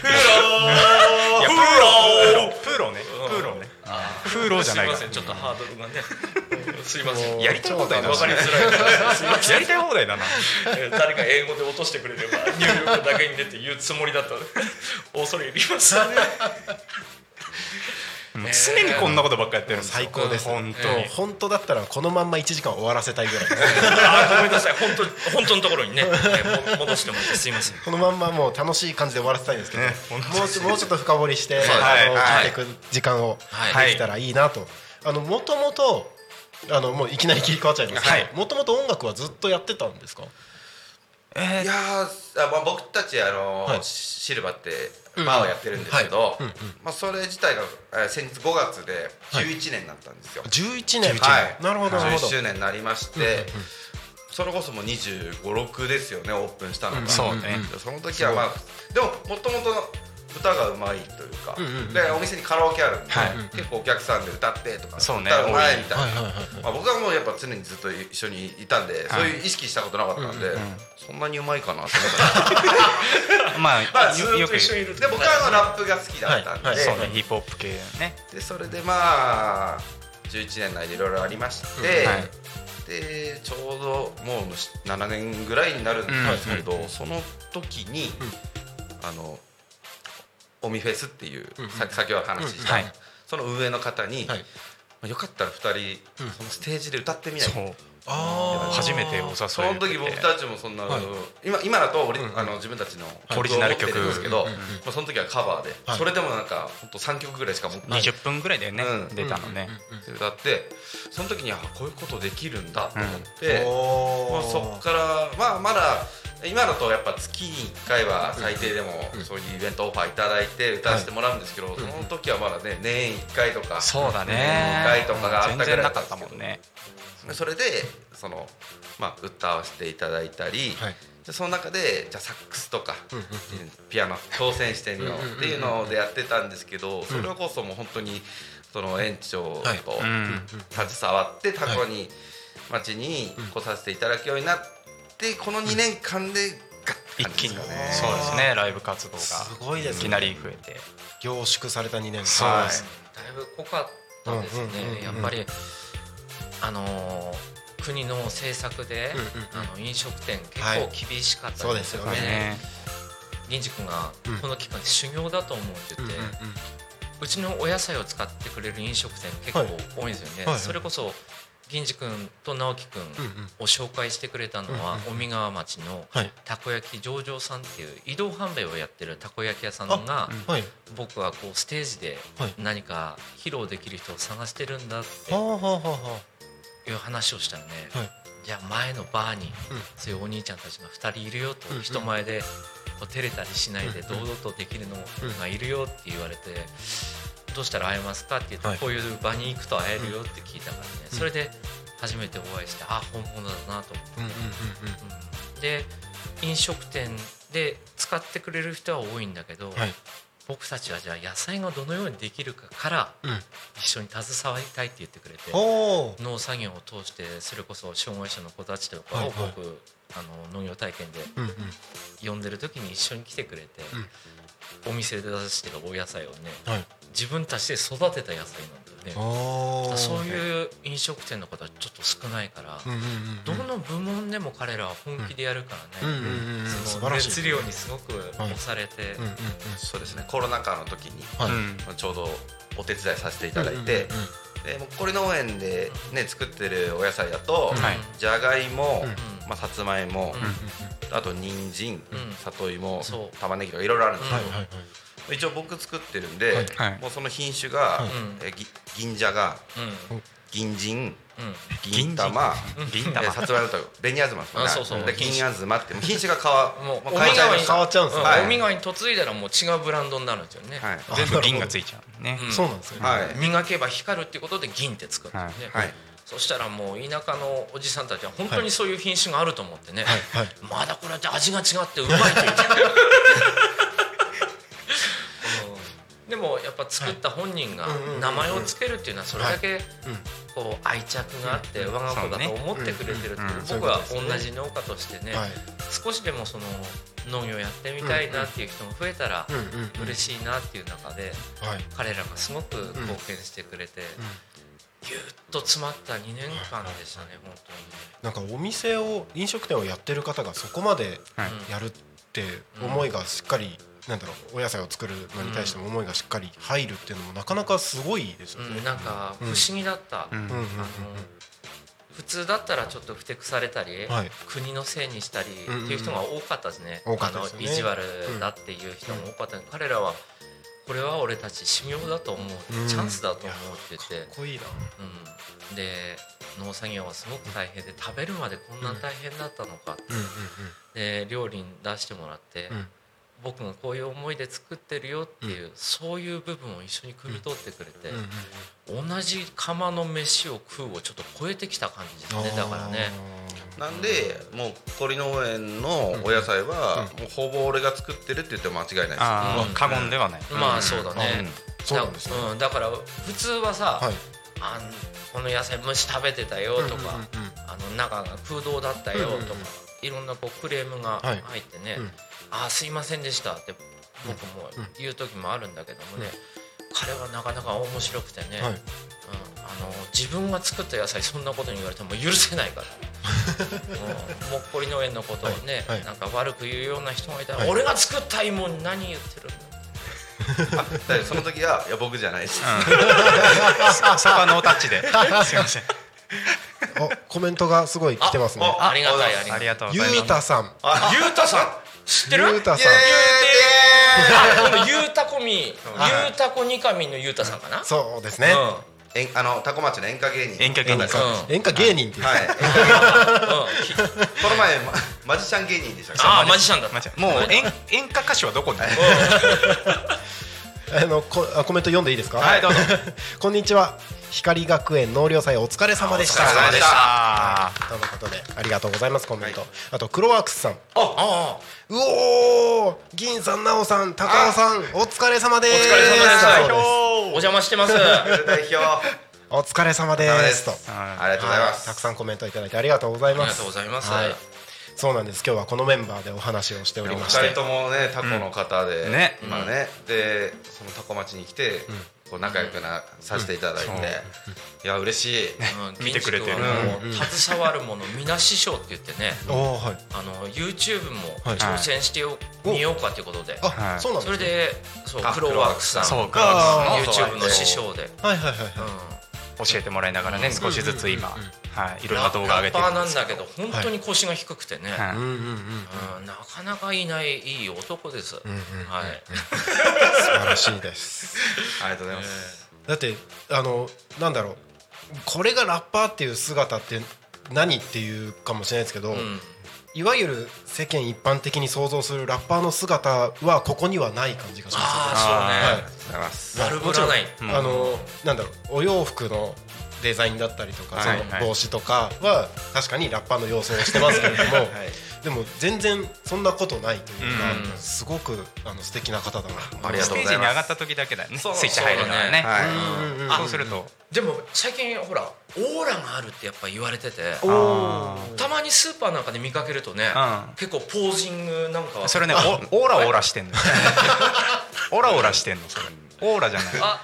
E: フロー
D: いや
E: フロー
D: プーロねプーロねプーロじゃない
E: すいませんちょっとハードルがね。すいません。
D: やりたい放題だな。
E: わかりづらい。
D: やりたい放題だな。
E: え ー誰か英語で落としてくれればニューヨークだけに出て言うつもりだった恐れ入ります
D: 常にこんなことばっかやってるん。です。よ
C: 最高です
D: 本当、
C: 本当だったらこのまんま1時間終わらせたいぐらい。
E: ごめんなさい。本当本当のところにね、戻してもらってすいません。
C: このまんまもう楽しい感じで終わらせたいんですけど、もうちょっと深掘りして、
B: す
C: あの
D: はい。
C: 聞いていく時間を
E: はい。
C: できたらいいなと。あのもともとあのもういきなり切り替わっちゃいますけ
D: はい。
C: ど、もともと音楽はずっとやってたんですか？
B: いやーあ、まあ、僕たちあの、
C: はい。
B: シルバーってバーをやってるんですけど、
C: うんうん。
B: まあ、それ自体が、えー先日5月で11年になったんですよ、
C: 11年。
B: はい。
C: なるほどなるほど。
B: 11。周年になりまして、それこそもう2 5 6ですよねオープンしたのが、
D: そうね。
B: でその時はまあでももともと歌がうまいというか、でお店にカラオケあるんで、
D: はい。
B: 結構お客さんで歌ってとか
D: そうね
B: 歌うま
D: 多い
B: いみたいな、僕はもうやっぱ常にずっと一緒にいたんで、そういう意識したことなかったんで、そんなにうまいかなと思った
D: まあ、
E: まあずっと一緒にいる。
B: で僕はラップが好きだったんで,、
D: そうねヒップホップ系ね。
B: でそれでまあ11年内でいろいろありまして、でちょうどもう7年ぐらいになるんですけど、その時に、あのオミフェスっていう、さ先ほど話した、
D: はい。
B: その運営の方に、
C: はい。
B: まあよかったら2人、そのステージで歌ってみない？
C: あ
D: 初めてお誘い
B: その時僕たちもそんな、今今だとオリ、あの自分たちの
D: オリジナル曲。
B: ですけど、まあ、その時はカバーで、
C: はい。
B: それでもなんか本当3曲ぐらいしか持ってない。
D: 20分ぐらいでね、
B: うん。
D: 出たのね、
B: で歌ってその時にあこういうことできるんだと思っ
C: あ。
B: て、
C: お
B: まあ、そっからまあまだ今だとやっぱ月に1回は最低でもそういうイベントオファーいただいて歌わせてもらうんですけど、その時はまだね年1回とか
D: そうだね。
B: 年2回とかがあった
D: 全
B: ぐらい
D: 然なかった
B: だった
D: もんね。
B: それでその、まあ、歌わせていただいたり、その中でじゃあサックスとか、ピアノ挑戦してみようっていうのでやってたんですけど、それこそもう本当にその園長と携わってタコに町に来させていただくようになってこの2年間で
D: 一気に。そうですね。ライブ活動が
C: すごいですね。
D: いきなり増えて。
C: 凝縮された2年間。
D: そうです。
E: だいぶ濃かったですね、やっぱりあのー国の政策で、
C: うんうんうん。
E: あの飲食店結
C: はい。
E: 構厳しかった
C: そうですよね。
D: ね
E: 銀次君が
C: うん。
E: この期間修行だと思うって言って、うちのお野菜を使ってくれる飲食店結構
C: はい。
E: 多いんですよね、
C: はいはい。
E: それこそ銀次君と直樹君を紹介してくれたのは
C: うん
E: 尾身川町の
C: はい。
E: たこ焼き上々さんっていう移動販売をやってるたこ焼き屋さんが
C: はい。
E: 僕はこうステージで
C: はい。
E: 何か披露できる人を探してるんだっていう話をしたらね、ゃあ前のバーに
C: うん。
E: そういうお兄ちゃんたちが2人いるよと人前でこう照れたりしないで堂々とできるのがいるよって言われてどうしたら会えますかって言って
C: はい
E: こういう場に行くと会えるよって聞いたからねそれで初めてお会いしてあ本物だなと思って
C: うんうんうん
E: うんで飲食店で使ってくれる人は多いんだけど
C: うん。はい。
E: 僕たちはじゃあ野菜がどのようにできるかから
C: うん。
E: 一緒に携わりたいって言ってくれて。農作業を通してそれこそ障害者の子たちとかを
C: はい
E: 僕、
C: はい
E: あの農業体験で。呼んでる時に一緒に来てくれて、お店で出してるお野菜をね
C: はい。
E: 自分たちで育てた野菜なんだよね。そういう飲食店の方はちょっと少ないから、
C: うんうんうん。
E: どの部門でも彼らは本気でやるからね、
C: うんうんうんうん。素
E: その。熱量にすごく押されて。
B: そうですねコロナ禍の時にちょうどお手伝いさせていただいて、
C: うんうんうん
B: でもっこり農園で、ね、作ってるお野菜だと、
D: はい
B: じゃがいも、
C: うん
B: まあ、さつまいも、
E: うん
B: あと人参、
E: うん。
B: 里芋玉ねぎとかいろいろあるんですけど、
C: はいはいはい。
B: 一応僕作ってるんで、
D: はい。
B: もうその品種が、
E: い。
B: えぎ銀じゃが
E: うん。
B: 銀腎
E: うん。
B: 銀玉
D: 銀玉。
B: えさつまいもと紅あずまですね。
E: あそうそう。
B: で銀あずまって品種が変わ
E: もう
B: 変えちゃいました。
C: 変わっちゃうんですね。
B: はい。
E: おみがに嫁いだらもう違うブランドになるんですよね、
B: はい。
D: 全部銀がついちゃうね。
E: うん。
C: そうなんですよね。
B: はい。
E: 磨けば光るっていうことで銀って作るんですよね、
B: はい
E: そしたらもう田舎のおじさんたちは本当にそういう品種があると思ってね、
C: はいはい。
E: まだこれだって味が違ってうまいって言ってう。んでもやっぱ作った本人が名前をつけるっていうのはそれだけこう愛着があって我が子だと思ってくれてるっていう。僕は同じ農家としてね
C: はい。
E: 少しでもその農業やってみたいなっていう人が増えたら嬉しいなっていう中で
C: はい。
E: 彼らがすごく貢献してくれてぎゅっと詰まった2年間でしたね本
C: なんかお店を飲食店をやってる方がそこまで
D: はい。
C: やるって思いがしっかりなんだろうお野菜を作るのに対しても思いがしっかり入るっていうのもなかなかすごいですよ
E: 当に、
C: ね。
E: うん、。なんか不思議だった、
D: うん。
C: うん。うんうん
E: あの普通だったらちょっとふてくされたり、
C: はい。
E: 国のせいにしたりって
C: うんうん
E: いう人が多かったですね,、
C: 多かったですよね。
E: あの意地悪だっていう人も多かった、彼らはこれは俺たち修行だと思う、
C: うん。
E: チャンスだと思うって言って
C: かっこいいな。
E: うん、で農作業はすごく大変で食べるまでこんな大変だったのか、
C: うんうん
E: で料理に出してもらって、
C: うん。
E: 僕がこういう思いで作ってるよっていう、そういう部分を一緒に汲み取ってくれて、
C: うんうん
E: 同じ釜の飯を食うをちょっと超えてきた感じですね。だからね。
B: なんでもう鳥農園のお野菜はもうほぼ俺が作ってるって言っても間違いないです。
D: 過言ではない。
E: まあそうだね、
C: うん。そうなんですね。
E: だうん、だから普通はさ、
C: はい。
E: あんこの野菜虫食べてたよとか、
C: うんうんうん
E: あの中が空洞だったよとか、
C: うんうんうん。
E: いろんなこうクレームが
C: はい。
E: 入ってね、
C: うん。
E: ああすいませんでしたって僕も言う時もあるんだけどもね、彼はなかなか面白くてね、
C: はい。
E: うん、あの自分が作った野菜そんなことに言われても許せないから、うん、もっこり農園のことをね、
C: はい。はい。
E: なんか悪く言うような人がいたら、
C: はい。
E: 俺が作った芋に何言ってるん だ
B: その時はいや僕じゃないです。
D: そそこはノータッチで。すいません。
C: おコメントがすごい来てますね。
E: あありがたいありがたい。
D: ありがとうご
C: ゆ
D: ざいます。
C: うたさん。
E: ゆうたさん知ってる？
C: ゆうたさん。
E: ゆうたこみ。ゆうたこにかみのゆうたさんかな？
C: そうですね。
B: えんあのタコ町の演歌芸人。
D: 演歌芸人
C: 演歌芸人って
B: この前まマジシャン芸人でした
E: あーマジシャンだ
D: もう演演歌歌手はどこに？
C: あのこあコメント読んでいいですか？
D: はいどうぞ。
C: こんにちは。光学園納涼祭お疲れ様でした。
B: お疲れ様でした。
D: あ
C: とのことでありがとうございますコメント。あとクロワークスさん。
E: あ
C: うおー銀さん、なおさん、高尾さん、お疲れ様です。
E: お疲れ様です
C: そう
E: お邪魔してます。
B: 代表。あ
C: お疲れ様で
B: す。
C: と。
B: ありがとうございます。
C: たくさんコメントいただいてありがとうございます。
E: ありがとうございます。
C: はい。そうなんです。今日はこのメンバーでお話をしており
B: お
C: まして。
B: 二人ともねタコの方で、
D: うん。ね。
B: まあね。でそのタコ町に来て、こう仲良くなさせていただいて、
D: うん。
B: いや嬉しい、
E: うん
D: 見てくれてる。
E: う携わるもの皆師匠って言ってね。あの YouTube も
C: はい。
E: 挑戦してよみようかっていうことで。
C: あ、
D: はい。
C: そうなんですね。
E: それでそう
B: あ
E: クロワークさん。YouTube の師匠で。
C: はいはいはいはい。
D: 教えてもらいながらね少しずつ今はいいろんな動画上げてる
E: なんだけど本当に腰が低くてね、なかなかいないいい男です。はい、
C: 素晴らしいです。
B: ありがとうございます、
C: だってあのなんだろう。これがラッパーっていう姿って何っていうかもしれないですけど、
E: うん
C: いわゆる世間一般的に想像するラッパーの姿はここにはない感じがしますよね。
E: あ
B: ありがとうござい
C: あのなんだろうお洋服のデザインだったりとか、
D: はい
C: その帽子とかは確かにラッパーの要素をしてますけれども、でも全然そんなことないというか、
E: うん。
C: すごくあの素敵な方だな。と
B: ありが
D: ステージに上がった時だけだよね。ス
E: そう。
D: イッチ入るのはね。そうすると。
E: でも最近ほらオーラがあるってやっぱ言われてて。たまにスーパーなんかで見かけるとね、
D: うん。
E: 結構ポージングなんかは。
D: それねおオーラオーラしてんの。オーラオーラしてんのそれ。オーラじゃない。
E: あ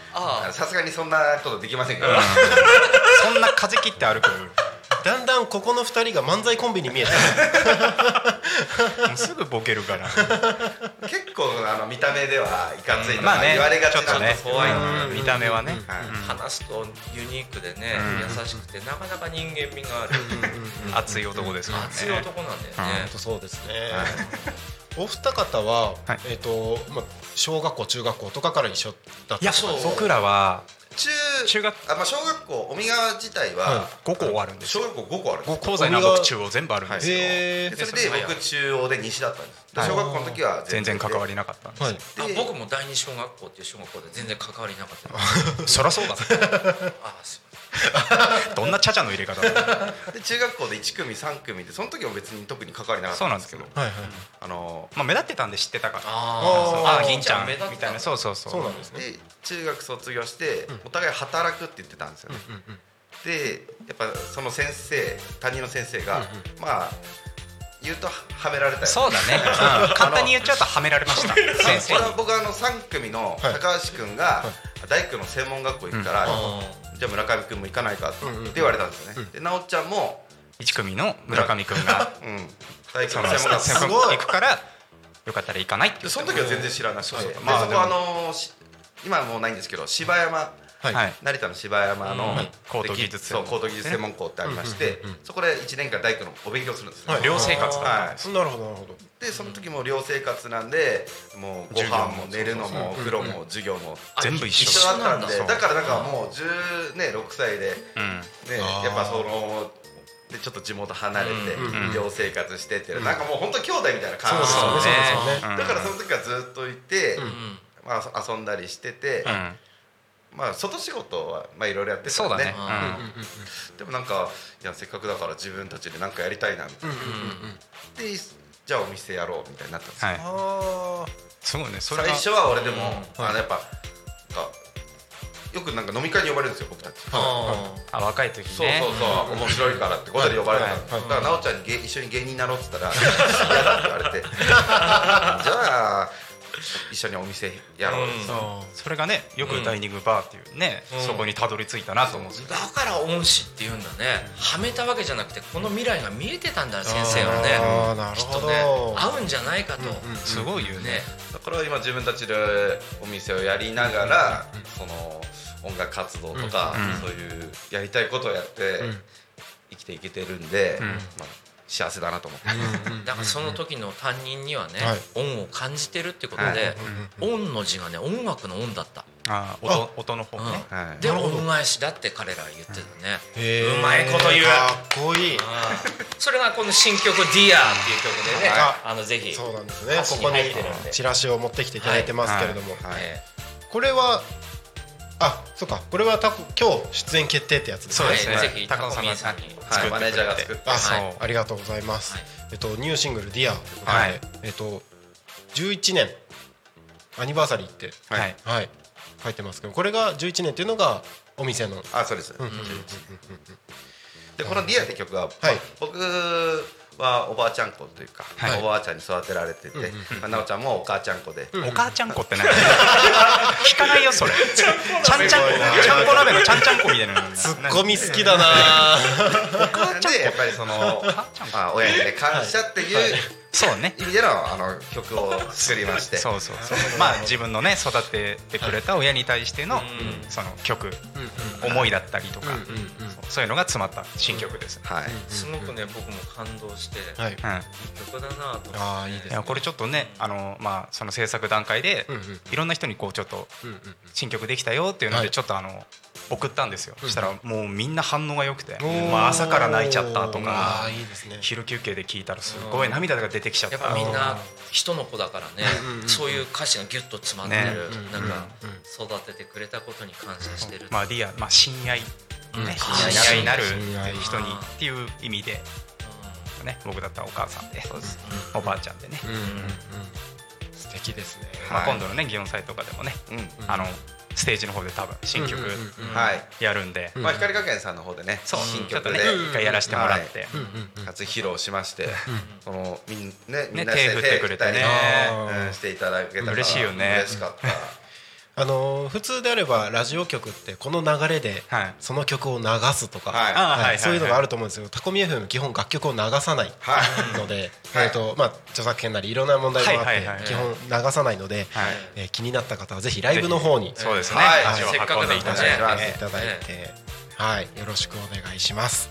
E: あ
B: さすがにそんなことできませんから、
D: そんな風切って歩く
C: だんだんここの二人が漫才コンビに見えて
D: もうすぐボケるから。
B: 結構あの見た目ではいかついとか
D: まあね
B: 言われがち
D: ちょっとね。
B: なんですけど、
E: 怖い
D: うん。見た目はね。
B: はい
E: 話すとユニークでね、
D: うん。
E: 優しくてなかなか人間味がある。
D: 熱い男ですからね。
E: 熱い男なんだよね。
C: そうですね。お二方は、
D: はい。
C: えっ、とまあ小学校中学校とかから一緒だった
D: いや
E: そう
D: 僕らは
B: 中
D: 中学
B: あ、まあ、小学校尾身川自体は、
C: は
D: 5個終わるんですよ。
B: 小学校5個あるんです
D: 東西南北中央全部あるんですよ。
B: それで僕中央で西だったんです。で
D: はい。
B: 小学校の時は
D: 全然関わ
B: り
D: りなかったんですよ。
C: はい。
B: で
E: あ僕も第二小学校っていう小学校で全然関わりなかった。
D: そりゃそうだ
E: あすいません
D: どんなチャチャの入れ方だ
B: で中学校で1組3組でその時も別に特に関わりなかったんですけど。
D: そう
C: はいはい。
B: あの
D: まあ目立ってたんで知ってたから。
C: あー。
D: あ銀ちゃんみたいな。そうそうそう。
C: そうなんですね。
B: で中学卒業してお互い働くって言ってたんですよね。でやっぱその先生担任の先生がまあ言うとはめられたよ
D: そうだね、うん簡単に言っちゃうとはめられました。先生に。
B: これは僕はあの3組の高橋君が大工の専門学校行くから、じゃあ村上君も行かないかって言われたんですよね、で直ちゃんも、
D: 1組の村上君が。
B: うん、大工
D: その
B: の専門学校
D: 行くからよかったら行かないって
B: その時は全然知らなくて
D: そうそう。
B: で
D: まあ
B: そこあのし今はもうないんですけど芝山
C: はい。
D: はい。
B: 成田の芝山の、
D: うん。高等技術
B: 高等技術専門校ってありまして、そこで1年間大工のお勉強するんですね、
C: はい。
D: 寮生活だったんです
C: なるほどなるほど
B: でその時も寮生活なんでもうご飯も寝るのもお風呂も授業も。
D: 全部一緒。
B: だったんでだからなんかもう10ね6歳で
D: うん。
B: ねやっぱそのでちょっと地元離れて
D: ん
B: 寮生活してってなんかもう本当兄弟みたいな感じ。
C: でね
B: だからその時はずっといて
E: うん。
B: まあ遊んだりしてて
D: うん。
B: まあ外仕事はまあいろいろやってた
D: そうだね。
E: あ
B: でもなんかいやせっかくだから自分たちで何かやりたいなみたいな。でじゃあお店やろうみたいになったんですよ。
D: はい。
C: あ
D: すごいねそれが
B: 最初は俺でもあのやっぱよくなんか飲み会に呼ばれるんですよ僕たち。
E: あ
D: あ若い時
B: そう
D: ね
B: そうそう。面白いからってことで呼ばれたんですだから奈緒ちゃんに芸一緒に芸人になろうっつったら嫌だって言われてじゃあ一緒にお店やろうっつって
C: あ
D: それがねよくダイニングバーっていうねそこにたどり着いたなと思うんですよ。
E: だから恩師っていうんだね。はめたわけじゃなくてこの未来が見えてたんだ先生はね。
C: あーなるほど。
E: きっとね合うんじゃないかと。
D: すごいよね。
E: ね。
B: だから今自分たちでお店をやりながらその音楽活動とか
D: うん。
B: そういうやりたいことをやって生きていけてるんで
D: ん。
B: まあ幸せだなと思って。
E: だからその時の担任にはね
C: はい。
E: 恩を感じてるってこと
B: はい。
E: で恩の字がね音楽の恩だった。
D: あー音音の方ね。
B: はい。
E: で恩返しだって彼らは言ってたね。うまいこと言う。
C: かっこいい。
E: それがこの新曲「Dear」っていう曲でね
C: あ
E: あのぜひ
C: そうなんですね。ここにチラシを持ってきていただいてますけれども。これはあそうか。これはた今日出演決定ってやつですね。
D: そうですね。高野さん
E: に
B: はいマネージャーが作って。
C: あ、
D: そう。
C: ありがとうございます、
E: はい。
C: えっとニューシングル「Dear」ということで、
D: はい。
C: えっと11年アニバーサリーって
B: はい。
D: はい。
C: はい書いてますけどこれが11年っていうのがお店の。
B: あそうです。
C: うんうんうん
B: でこの「Dear って曲は、
C: はい。
B: まあ僕はおばあちゃん子というか、
C: はい。
B: おばあちゃんに育てられてて、まあ、奈緒ちゃんもお母ちゃん子で、
D: お母ちゃんこって何？聞かないよそれ。ちゃんちゃんこちゃんこ鍋のちゃんちゃんこみたいな
C: ツッコミ好きだな
B: なんでやっぱりその、まあ、親にね感謝っていう
D: そうね。
B: 意味でのあの曲を作りまして。
D: そうそうそう。まあ自分のね育ててくれた親に対してのその曲思いだったりとか
C: うんうんうん。
D: そうそういうのが詰まった新曲です。
B: はい、
E: すごくね僕も感動して
C: はい。
E: い
D: うん
E: い曲だなと思って。
C: ああいいですね。
D: これちょっとねあのまあその制作段階で
C: うんうん。
D: いろんな人にこうちょっと
C: うんうん
D: 新曲できたよっていうの
C: はい。
D: でちょっとあの送ったんですよ。そしたらもうみんな反応が良くてまあ朝から泣いちゃったと
C: あ
D: か昼休憩で聞いたらすごい涙が出てきちゃった。
E: やっぱみんな人の子だからねそういう歌詞がギュッと詰まってる
D: ね。
E: なんか
C: うん
E: 育ててくれたことに感謝してる
D: まあリアまあ親愛
E: うん。
D: ね
E: 親愛
D: 親愛なる。人にっていう意味でね僕だったらお母さんでおばあちゃんでね。
C: うんうんうん。素敵ですね。
D: まあ
B: はい。
D: 今度のね祇園祭とかでもね
B: うん。
D: あのステージの方で多分新曲やるんで。
B: まあ、光学園さんの方でね
D: そう。
B: 新曲で、
D: 一回やらせてもらって。
B: 初披露しまして、そのみんねみんな
D: 手振ってくれてね。
B: していただけたから
D: 嬉しいよね。
B: 嬉しかった
C: あのー普通であればラジオ局ってこの流れで
D: はい。
C: その曲を流すとか、
B: はい。
C: そういうのがあると思うんですよ。タコミ FM 基本楽曲を流さない。
B: はい。
C: ので、
B: はい。
C: えーとまあ、著作権なりいろんな問題もあって、基本流さないので、
D: はい。
C: えー気になった方はぜひライブの方に
D: そうですね。
B: はい
D: 足を運んでい。ただい。て
B: せっかくで
C: い。ただい。て、はい、よろしくお願いします。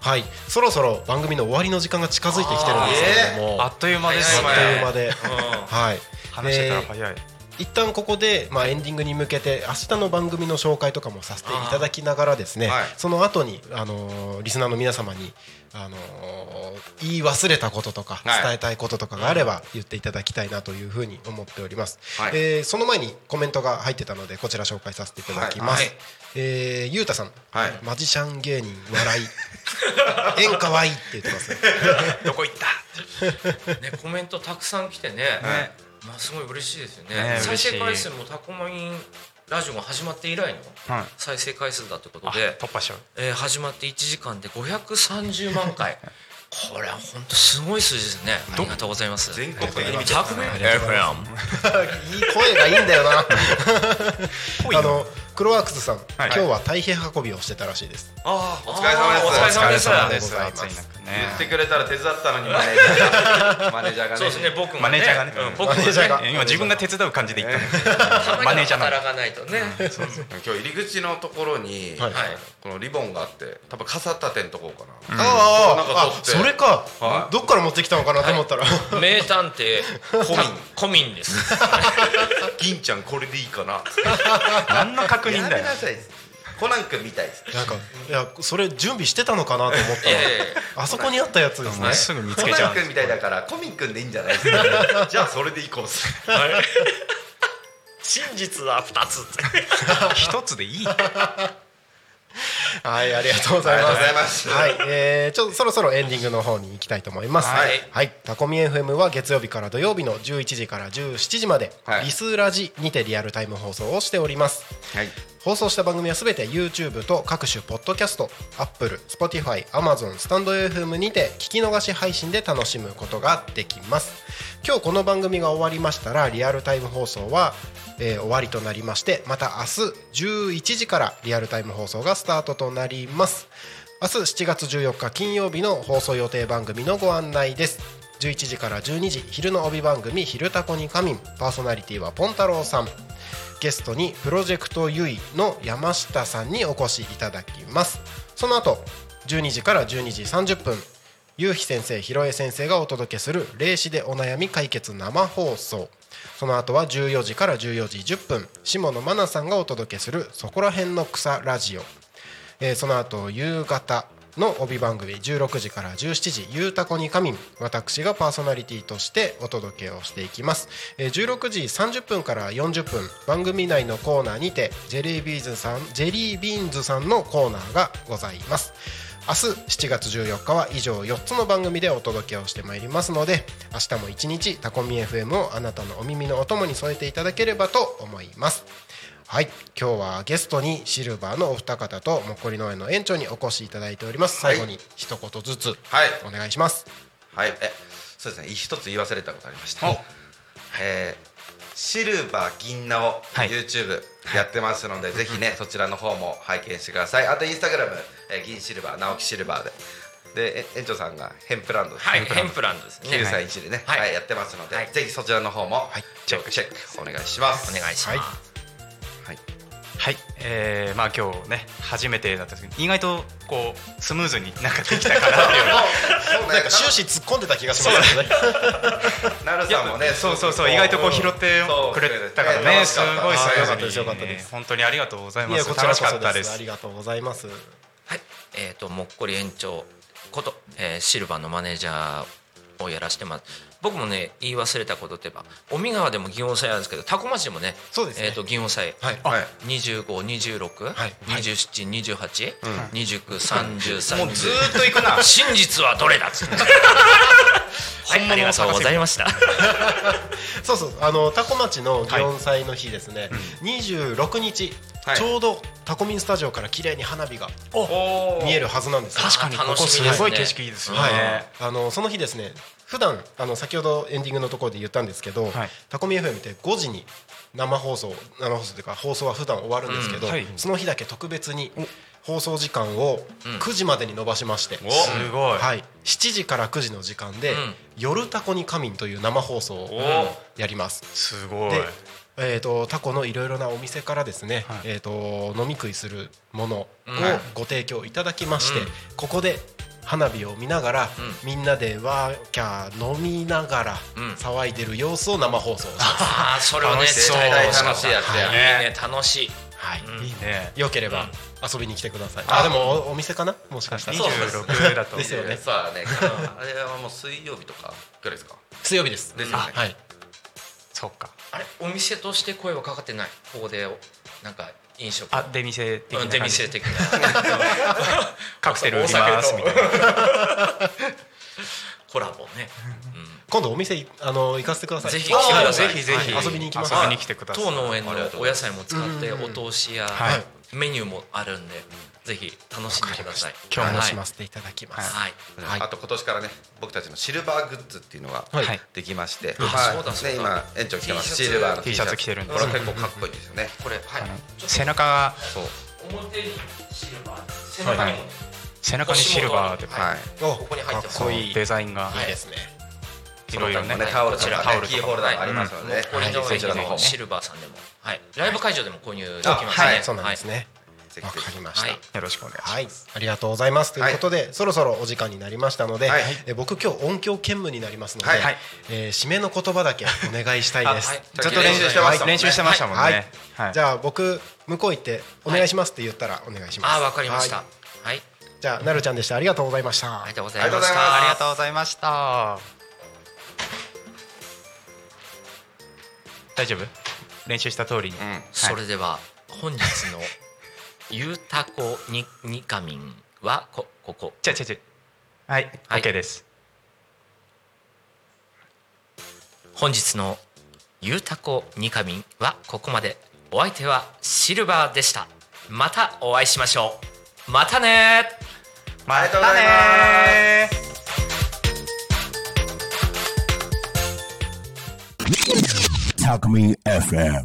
C: はい、そろそろ番組の終わりの時間が近づいてきてるんですけれども、
D: あっという間です
C: あっという間で、
E: うん
C: はい、
D: 話してたら
C: で
D: 早い
C: 一旦ここで、まあ、エンディングに向けて明日の番組の紹介とかもさせていただきながらですね、
B: はい。
C: その後にあのーリスナーの皆様に、あのー言い忘れたこととか
B: はい。
C: 伝えたいこととかがあれば言っていただきたいなというふうに思っております、
B: はい。
C: えーその前にコメントが入ってたのでこちら紹介させていただきます、
E: はい。はい
C: えーゆうたさん、
B: はい。
C: マジシャン芸人笑い。演歌わいって言ってますね。
D: どこ行った？
E: ねコメントたくさん来てね、まあすごい嬉しいですよね。
D: ね
E: 再生回数もタコマインラジオが始まって以来の
D: はい。
E: 再生回数だってこと
D: あ
E: で、
D: 突破しちゃう。
E: えー始まって1時間で530万回。これは本当すごい数字ですね。ありがとうございます。
B: 全国的に見ちゃ
E: タコミ
B: ったね
E: FM
C: いい声がいいんだよな。あのクロワークスさん、
D: はい。
C: 今日は太平運びをしてたらしいです。
B: ああお疲れ様です。
E: お疲れ様です。
B: 言
D: ね。
B: ってくれたら手伝ったのにマネージャーがマネージャーがね。
E: そうですね僕
D: マネージャーがね。
E: うん僕が
C: マネージャーが。
E: ね
D: 今自分が手伝う感じで言った マネージャーなの
E: 働かないとね。
B: 今日入り口のところに、このリボンがあって多分傘立てんとこうかな、
C: ああ
B: なんか
C: あ
B: 取って。
C: それか、
B: はい。
C: どっから持ってきたのかなと思ったら、
E: 名探偵。コミンコミンです。
B: 銀ちゃんこれでいいかな。
D: 何の確認
B: や
D: だよ。
B: めなさいコナン君みたいです。
C: なんかいやそれ準備してたのかなと思ったら、あそこにあったやつですね。
D: すぐ見つ
B: コ
D: けちゃう。
B: ナン君みたいだからコミン君でいいんじゃないですかじゃあそれでいこうっす。
E: 真実は2つ。
D: 一つでいい
C: はいありがとうございます。はい、えー、ちょっとそろそろエンディングの方に行きたいと思います。
B: はい。
C: はい、タコミ FM は月曜日から土曜日の11時から17時まで、
B: はい
C: リスラジにてリアルタイム放送をしております。
B: はい。
C: 放送した番組はすべて YouTube と各種ポッドキャスト Apple、Spotify、Amazon、スタンド FM にて聞き逃し配信で楽しむことができます。今日この番組が終わりましたらリアルタイム放送は、えー終わりとなりましてまた明日11時からリアルタイム放送がスタートとなります。明日7月14日金曜日の放送予定番組のご案内です。11時から12時昼の帯番組「昼タコに仮眠」パーソナリティはポン太郎さん。ゲストにプロジェクトゆいの山下さんにお越しいただきます。その後12時から12時30分ゆうひ先生ひろえ先生がお届けする霊視でお悩み解決生放送。その後は14時から14時10分下野真奈さんがお届けする「そこら辺の草ラジオ」えーその後夕方の帯番組16時から17時「ゆうたこに仮眠」私がパーソナリティとしてお届けをしていきます、えー16時30分から40分番組内のコーナーにてジェリービーンズさんジェリービーンズさんのコーナーがございます。明日7月14日は以上4つの番組でお届けをしてまいりますので明日も一日タコミ FM をあなたのお耳のお供に添えていただければと思います。はい今日はゲストにシルバーのお二方ともっこり農園の園長にお越しいただいております。最後に一言ずつ
B: はい。
C: お願いします。
B: はい。えそうですね。一つ言い忘れたことありました
D: お
B: えーシルバー銀ナを
D: はい。
B: YouTube やってますので、ぜひねそちらの方も拝見してください。あとインスタグラム、えー銀シルバー直樹シルバーで。でえ園長さんがヘンプランド
E: はいヘンプランドですね。
B: 931でね、
E: はい。
B: はい。やってますので、
E: はい。
B: ぜひそちらの方も、チェック。チェックお願いします。
E: お願いします、
C: はい。
B: はい。
D: はい、えー、まあ今日ね初めてだったんですけど意外とこうスムーズになんかできたかなっていう
B: そうね。
C: なんか終始突っ込んでた気がしますよね。
B: なるさんもね
D: そうそうそう意外とこう拾ってくれたからね。すごい
C: すよかったです。
D: 本当にありがとうございます。
C: いやこちら
D: 楽しか
C: こそで
D: ったです。す
C: ありがとうございます。
E: はい、えっ、ともっこり園長こと、えーシルバーのマネージャーをやらしてます。僕もね言い忘れたことって言えば、尾身川でも祇園祭あるんですけど、多古町でもね、
C: そうですね。
E: えっ、と祇園祭、
C: はい。
B: はい。
E: 二十五、二十六？
C: はい、
E: 二十七、二十八、二十九、三十三、
D: もうずーっと行くな。
E: 真実はどれだ？っつって。はい、ありがとうございました。
C: そうそう。あのタコ町の祇園祭の日ですね、26日、
B: はい
C: ちょうどタコミンスタジオから綺麗に花火が
B: お。
C: 見えるはずなんですよ。
D: 確かに。ここすごい景色いいですよね、
C: はい、あのその日ですね普段あの先ほどエンディングのところで言ったんですけど、
D: はい。
C: タコミ FM って5時に生放送生放送というか放送は普段終わるんですけど、
D: うんはい。
C: その日だけ特別に放送時間を9時までに延ばしまして、
B: お。
D: すごい、
C: はい、7時から9時の時間で
E: うん「
C: 夜タコに仮眠」という生放送を
B: お。
C: やります。
D: すごい。
C: でえー、とタコのいろいろなお店からですね、
D: はい。
C: えー、と飲み食いするものを
E: うん。
C: ご提供いただきまして、
E: うん。
C: ここで花火を見ながら、みんなでワーキャー飲みながら、
E: うん。
C: 騒いでる様子を生放送します。
E: ああそれをね
D: 楽し
B: いやつや。
E: はいいいね。楽しい。
C: はい、
D: いいね。
C: よければ遊びに来てください。あ。でもおお店かな？もしかしたら。
E: そう
D: 26だと。
C: ですよね。
B: そうだね。あれはもう水曜日とかぐらいですか？
C: 水曜日です。
B: ですよね。
C: はい。
D: そっか。
E: あれお店として声はかかってない？ここでなんか飲食。
D: あ出店的
E: うん出
D: な感じ
E: 店的な。
D: カクテル売りますみたいな。
E: コラボね。
C: 今度お店いあの行かせてください。
E: ぜひ来てください。
D: ぜひぜひ。
C: はい。遊びに行きます。
D: 遊びに来てください。
E: 当農園のお野菜も使ってお通しや
D: はい。
E: メニューもあるんでぜひ楽しんでください。
C: 今日も
E: はい
C: しませていただきます。
E: はい。
C: はい。
B: あと今年からね僕たちのシルバーグッズっていうのが
C: はい。
B: できまして、
E: あ
B: まあ
E: そうだそうだ。
B: ね今園長着てます。
E: T シャツ。
B: シルバーの
D: T シャツ。着てるんです。
B: これは結構かっこいいですよね。
E: これはい。
D: 背中が。
B: そう。
E: 表にシルバー。背中に
D: 背中にシルバーで。
B: はい。
C: お
E: ここに入ってます。
C: かっこいい。い
D: デザインが。
C: い。ですね。
D: いろいろね。
B: タオルとかね。
E: こちら。
B: キーホルダーがありますので、
E: 森の上
B: そちらの方も
E: のシルバーさんでも。はい。ライブ会場でも購入でき
B: あ
E: ますね。
B: はい。
C: そうなんですね。わ
B: ぜひぜひ。
C: かりました。
E: はい。
D: よろしくお願いします。
C: はい、ありがとうございます。ということで、そろそろお時間になりましたので、
B: はい。
C: え僕今日音響兼務になりますので、
B: はい。はい
C: えー締めの言葉だけお願いしたいです。
E: あ はい。
D: ちょっと練習してましたね練習してましたもんね。
C: はい。
D: はい。
C: じゃあ僕向こう行ってお願いしますって言ったらお願いします。
E: あわかりました。
C: はい。
E: はい。
C: じゃあなるちゃんでした。ありがとうございました。
E: ありがとうございました
D: ありがとうございました。大丈夫？練習した通りに、
B: うん。
D: はい。
E: それでは本日のゆうたこににかみんはこここ。
D: ちゃちゃちゃはい、
E: はい。
D: OK です。
E: 本日のゆうたこにかみんはここまで。お相手はシルバーでした。またお会いしましょう。またね
D: ま
B: りがとうございます
A: Talk Me FM.